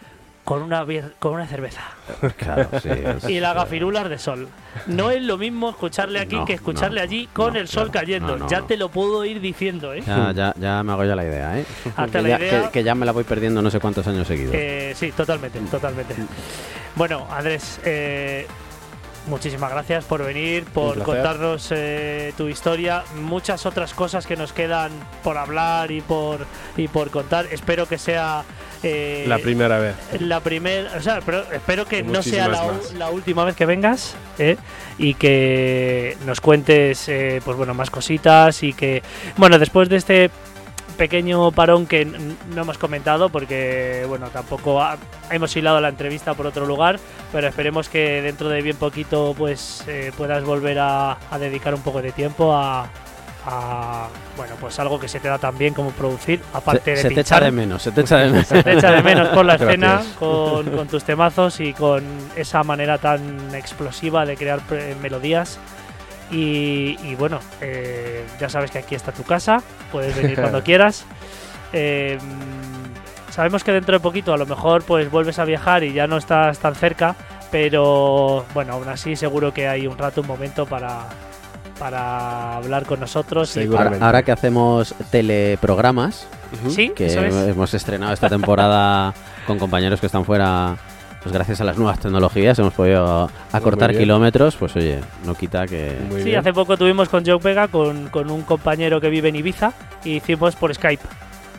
con una, con una cerveza Claro, sí, es- y las gafirulas de sol. No es lo mismo escucharle aquí No, que escucharle no, allí con no, el sol claro. cayendo. Ya te lo puedo ir diciendo, ¿eh? Ya, ya, ya me hago ya la idea, ¿eh? Hasta que, la ya, idea- que- que ya me la voy perdiendo no sé cuántos años seguidos. Eh, sí, totalmente, totalmente. Bueno, Andrés, eh, muchísimas gracias por venir, por contarnos eh, tu historia, muchas otras cosas que nos quedan por hablar y por y por contar. Espero que sea eh, La primera vez. la primera, o sea, pero espero que no sea la, la última vez que vengas ¿eh? y que nos cuentes, eh, pues bueno, más cositas y que, bueno, después de este pequeño parón que no hemos comentado porque, bueno, tampoco ha- hemos hilado la entrevista por otro lugar, pero esperemos que dentro de bien poquito, pues eh, puedas volver a, a dedicar un poco de tiempo a a, bueno pues algo que se te da tan bien como producir aparte de se, se te echa pinchar de menos, se te echa de menos. se te echa de menos por la escena con, con tus temazos y con esa manera tan explosiva de crear pre- melodías. Y, y bueno, eh, ya sabes que aquí está tu casa, puedes venir cuando quieras. Eh, sabemos que dentro de poquito a lo mejor pues vuelves a viajar y ya no estás tan cerca, pero bueno, aún así seguro que hay un rato, un momento para, para hablar con nosotros. y-. Ahora, ahora que hacemos teleprogramas. Sí, que es. hemos estrenado esta temporada con compañeros que están fuera, pues gracias a las nuevas tecnologías hemos podido acortar kilómetros, pues oye, no quita que... Muy Sí, bien. hace poco tuvimos con Joe Vega, con, con un compañero que vive en Ibiza, y hicimos por Skype.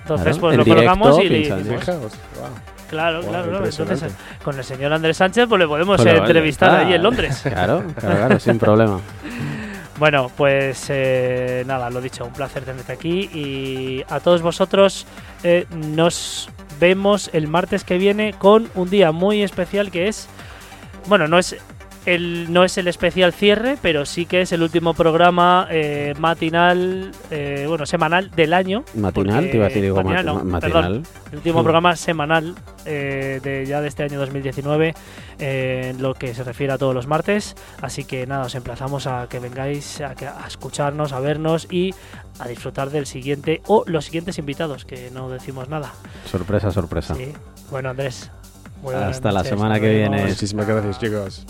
Entonces, Claro, pues en lo directo, colgamos y le. Claro, Wow, claro, claro. Entonces, con el señor Andrés Sánchez, pues le podemos Pues eh, entrevistar está. ahí en Londres. Claro, claro, claro, sin problema. Bueno, pues eh, nada, lo dicho, un placer tenerte aquí y a todos vosotros eh, nos vemos el martes que viene con un día muy especial que es, bueno, no es el, no es el especial cierre, pero sí que es el último programa eh, matinal, eh, bueno, semanal del año. Matinal, porque- te iba a decir, digo, matinal, no, perdón. El último programa semanal eh, de ya de este año 2019, eh, en lo que se refiere a todos los martes. Así que nada, os emplazamos a que vengáis a, que- a escucharnos, a vernos y a disfrutar del siguiente o los siguientes invitados, que no decimos nada. Sorpresa, sorpresa. Sí. Bueno, Andrés. Hasta la semana que viene. Muchísimas gracias, chicos.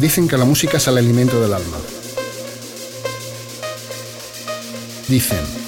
Dicen que la música es el alimento del alma. Dicen